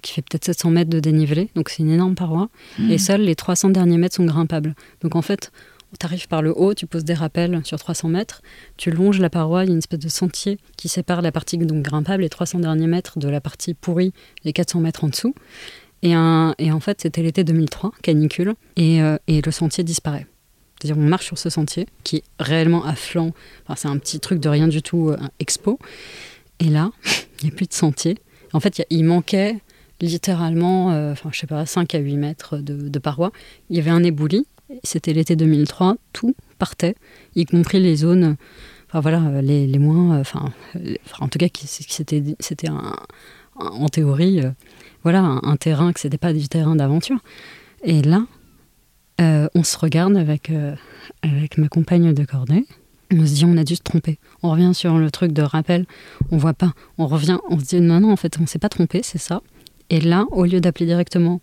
qui fait peut-être 700 mètres de dénivelé, donc c'est une énorme paroi, mmh. et seuls les 300 derniers mètres sont grimpables. Donc en fait, tu arrives par le haut, tu poses des rappels sur 300 mètres, tu longes la paroi, il y a une espèce de sentier qui sépare la partie donc grimpable, les 300 derniers mètres, de la partie pourrie, les 400 mètres en dessous. Et, en fait, c'était l'été 2003, canicule, et, euh, et, le sentier disparaît. C'est-à-dire, on marche sur ce sentier qui est réellement à flanc. Enfin, c'est un petit truc de rien du tout, euh, expo. Et là, il n'y a plus de sentier. En fait, il manquait littéralement, euh, enfin, je sais pas, 5 à 8 mètres de, de paroi. Il y avait un éboulis c'était l'été 2003, tout partait, y compris les zones, enfin voilà, les, les moins, euh, enfin, en tout cas, c'était, c'était en théorie, euh, voilà, un, terrain que c'était pas du terrain d'aventure. Et là, euh, on se regarde avec, avec ma compagne de cordée. On se dit, on a dû se tromper. On revient sur le truc de rappel, on voit pas. On revient, on se dit, non, non, en fait, on s'est pas trompé, c'est ça. Et là, au lieu d'appeler directement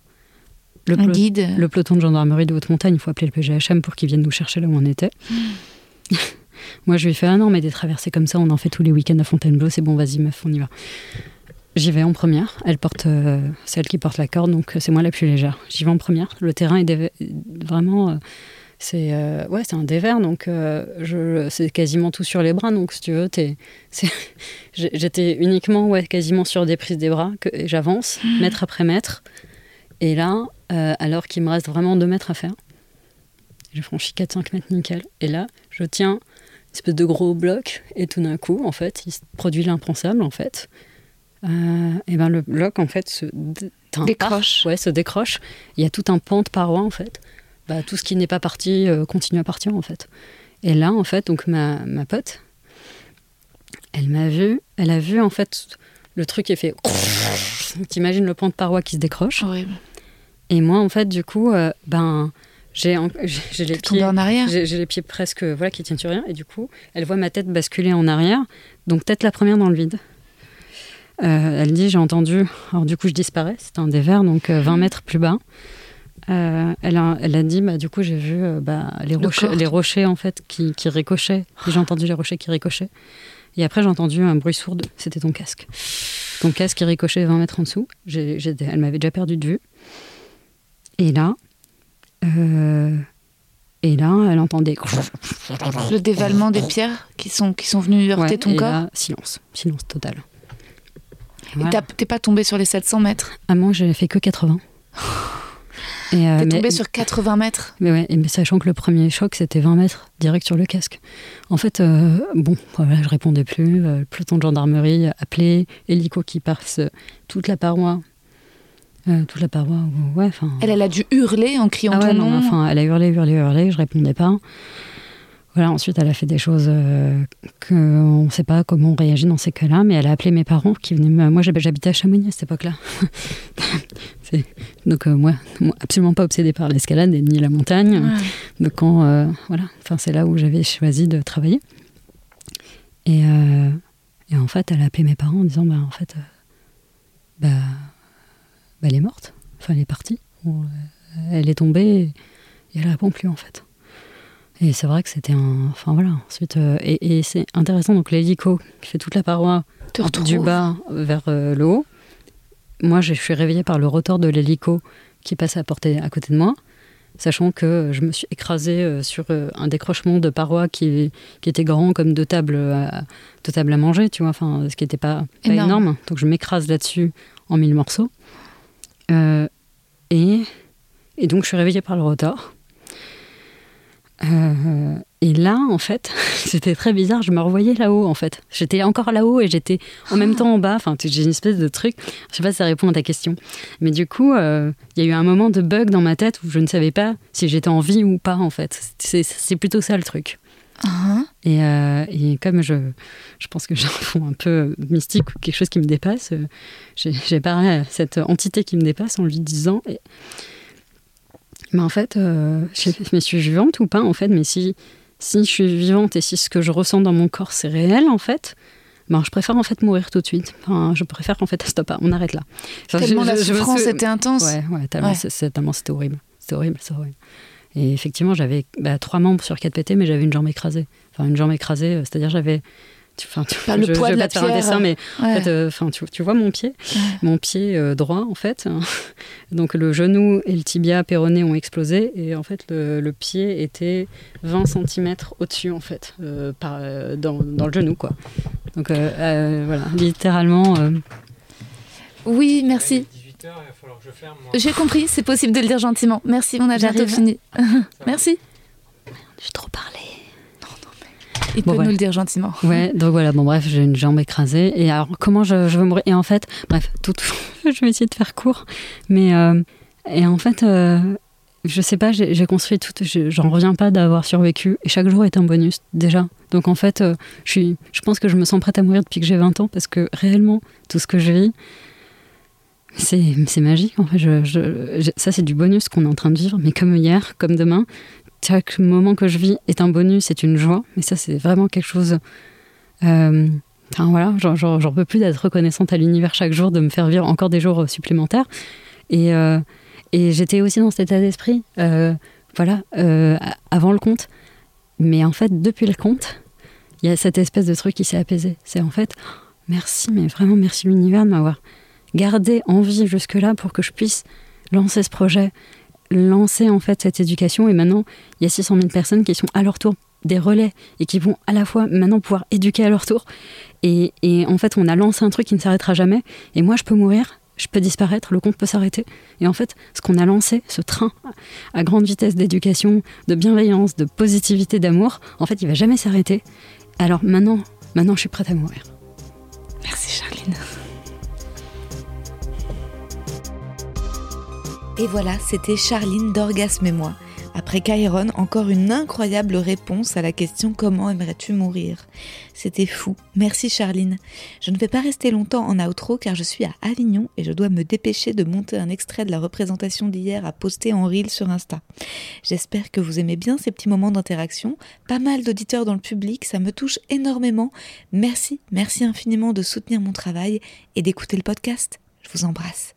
le, guide. le peloton de gendarmerie de Haute-Montagne, il faut appeler le PGHM pour qu'ils viennent nous chercher là où on était. Moi, je lui fais Ah non, mais des traversées comme ça, on en fait tous les week-ends à Fontainebleau, c'est bon, vas-y, meuf, on y va. J'y vais en première. Elle porte, euh, c'est elle qui porte la corde, donc c'est moi la plus légère. J'y vais en première. Le terrain est vraiment. Euh, c'est euh, ouais, c'est un dévers, donc je, c'est quasiment tout sur les bras. Donc si tu veux, j'étais uniquement ouais, quasiment sur des prises des bras. Que, j'avance, mmh. mètre après mètre. Et là, euh, alors qu'il me reste vraiment 2 mètres à faire, j'ai franchi 4-5 mètres nickel. Et là, je tiens une espèce de gros bloc, et tout d'un coup, en fait, il se produit l'impensable, en fait. Euh, et ben le bloc, en fait, se décroche. Ouais, se décroche. Il y a tout un pan de paroi, en fait. Bah, tout ce qui n'est pas parti euh, continue à partir, en fait. Et là, en fait, donc ma, ma pote, elle m'a vu, elle a vu, en fait, le truc est fait. T'imagines le pan de paroi qui se décroche. Horrible. Et moi, en fait, du coup, euh, ben, j'ai les pieds en arrière. J'ai les pieds presque voilà qui tiennent sur rien. Et du coup, elle voit ma tête basculer en arrière. Donc tête la première dans le vide. Euh, elle dit j'ai entendu. Alors du coup, je disparais. C'était un dévers, donc 20 euh, mètres plus bas. elle, a, elle a dit bah, du coup j'ai vu bah, les, rochers, les rochers en fait qui, qui ricochaient. J'ai entendu les rochers qui ricochaient. Et après j'ai entendu un bruit sourd. C'était ton casque. Ton casque qui ricochait 20 mètres en dessous. elle m'avait déjà perdu de vue. Et là, euh, et là, elle entendait le dévalement des pierres qui sont qui sont venues heurter ton corps. Là, silence, silence total. t'es pas tombé sur les 700 mètres Ah moi, j'avais fait que 80. Et euh, T'es tombé sur 80 mètres Mais ouais, mais sachant que le premier choc, c'était 20 mètres, direct sur le casque. En fait, euh, bon, voilà, je répondais plus. Euh, peloton de gendarmerie appelé, hélico qui passe toute la paroi euh, toute la paroi. Ouais, elle, elle a dû hurler en criant ah ton nom. enfin, elle a hurlé, hurlé, hurlé. Je répondais pas. Voilà, ensuite, elle a fait des choses euh, qu'on ne sait pas comment on réagit dans ces cas-là, mais elle a appelé mes parents qui venaient. Moi, j'habitais à Chamonix à cette époque-là. Donc, euh, moi, absolument pas obsédée par l'escalade ni la montagne. Donc, quand, voilà, enfin, c'est là où j'avais choisi de travailler. Et, et, en fait, elle a appelé mes parents en disant, bah, en fait, bah, bah, elle est morte. Enfin, elle est partie. Euh, elle est tombée et, elle répond plus en fait. Et c'est vrai que c'était un. Enfin voilà. Ensuite, euh, et, c'est intéressant. Donc l'hélico qui fait toute la paroi du bas vers euh, le haut. Moi, je suis réveillée par le rotor de l'hélico qui passe à portée à côté de moi, sachant que je me suis écrasée sur un décrochement de paroi qui, qui était grand comme deux tables, à, deux tables à manger, tu vois. Enfin, ce qui n'était pas, pas énorme. Donc je m'écrase là-dessus en mille morceaux. Euh, et, donc, je suis réveillée par le rotor. Euh, et là, en fait, c'était très bizarre. Je me revoyais là-haut, en fait. J'étais encore là-haut et j'étais en même temps en bas. Enfin, j'ai une espèce de truc. Je sais pas si ça répond à ta question. Mais du coup, euh, il y a eu un moment de bug dans ma tête où je ne savais pas si j'étais en vie ou pas, en fait. C'est plutôt ça le truc. Uh-huh. Euh, et, comme je, je pense que j'ai un fond un peu mystique ou quelque chose qui me dépasse, euh, j'ai parlé à cette entité qui me dépasse en lui disant Mais en fait, euh, je, mais suis vivante ou pas en fait Mais si, si je suis vivante et si ce que je ressens dans mon corps c'est réel en fait, ben, je préfère en fait mourir tout de suite. Enfin, je préfère en fait stop, on arrête là. tellement la souffrance était intense. Ouais, ouais, tellement, c'était horrible. C'était horrible, c'est horrible. Et effectivement, j'avais bah, trois membres sur quatre pétés, mais j'avais une jambe écrasée. Enfin, une jambe écrasée, euh, c'est-à-dire j'avais Enfin, tu, le poids de la faire un dessin, mais en fait, euh, tu, tu, vois mon pied, mon pied euh, droit en fait. Donc le genou et le tibia péroné ont explosé et en fait le, le pied était 20 cm au-dessus en fait, euh, par, dans, dans, le genou quoi. Donc voilà, littéralement. Oui, merci. J'ai compris, c'est possible de le dire gentiment. Merci, on a bientôt fini. merci. J'ai trop parlé. Il peut nous le dire gentiment. Ouais, donc voilà, bon bref, j'ai une jambe écrasée. Et alors, comment je, je veux mourir? Et en fait, bref, tout, je vais essayer de faire court. Mais, euh, et en fait, euh, je sais pas, j'ai construit tout, j'en reviens pas d'avoir survécu. Et chaque jour est un bonus, déjà. Donc en fait, euh, je, suis, je pense que je me sens prête à mourir depuis que j'ai 20 ans, parce que réellement, tout ce que je vis, c'est magique. En fait, je, ça, c'est du bonus qu'on est en train de vivre, mais comme hier, comme demain, chaque moment que je vis est un bonus, c'est une joie. Mais ça, c'est vraiment quelque chose. Euh, enfin voilà, j'en peux plus d'être reconnaissante à l'univers chaque jour, de me faire vivre encore des jours supplémentaires. Et, euh, et j'étais aussi dans cet état d'esprit, euh, voilà, avant le compte. Mais en fait, depuis le compte, il y a cette espèce de truc qui s'est apaisé. C'est en fait, merci, mais vraiment merci l'univers de m'avoir gardé en vie jusque-là pour que je puisse lancer ce projet, lancer en fait cette éducation et maintenant il y a 600 000 personnes qui sont à leur tour des relais et qui vont à la fois maintenant pouvoir éduquer à leur tour et, et en fait on a lancé un truc qui ne s'arrêtera jamais et moi je peux mourir je peux disparaître, le compte peut s'arrêter. Et en fait, ce qu'on a lancé, ce train à grande vitesse d'éducation, de bienveillance, de positivité, d'amour, en fait, il va jamais s'arrêter. Alors maintenant, maintenant, je suis prête à mourir. Merci Charline. Et voilà, c'était Charline d'Orgasme et moi. Après Chiron, encore une incroyable réponse à la question comment aimerais-tu mourir? C'était fou. Merci Charline. Je ne vais pas rester longtemps en outro car je suis à Avignon et je dois me dépêcher de monter un extrait de la représentation d'hier à poster en reel sur Insta. J'espère que vous aimez bien ces petits moments d'interaction. Pas mal d'auditeurs dans le public, ça me touche énormément. Merci, merci infiniment de soutenir mon travail et d'écouter le podcast. Je vous embrasse.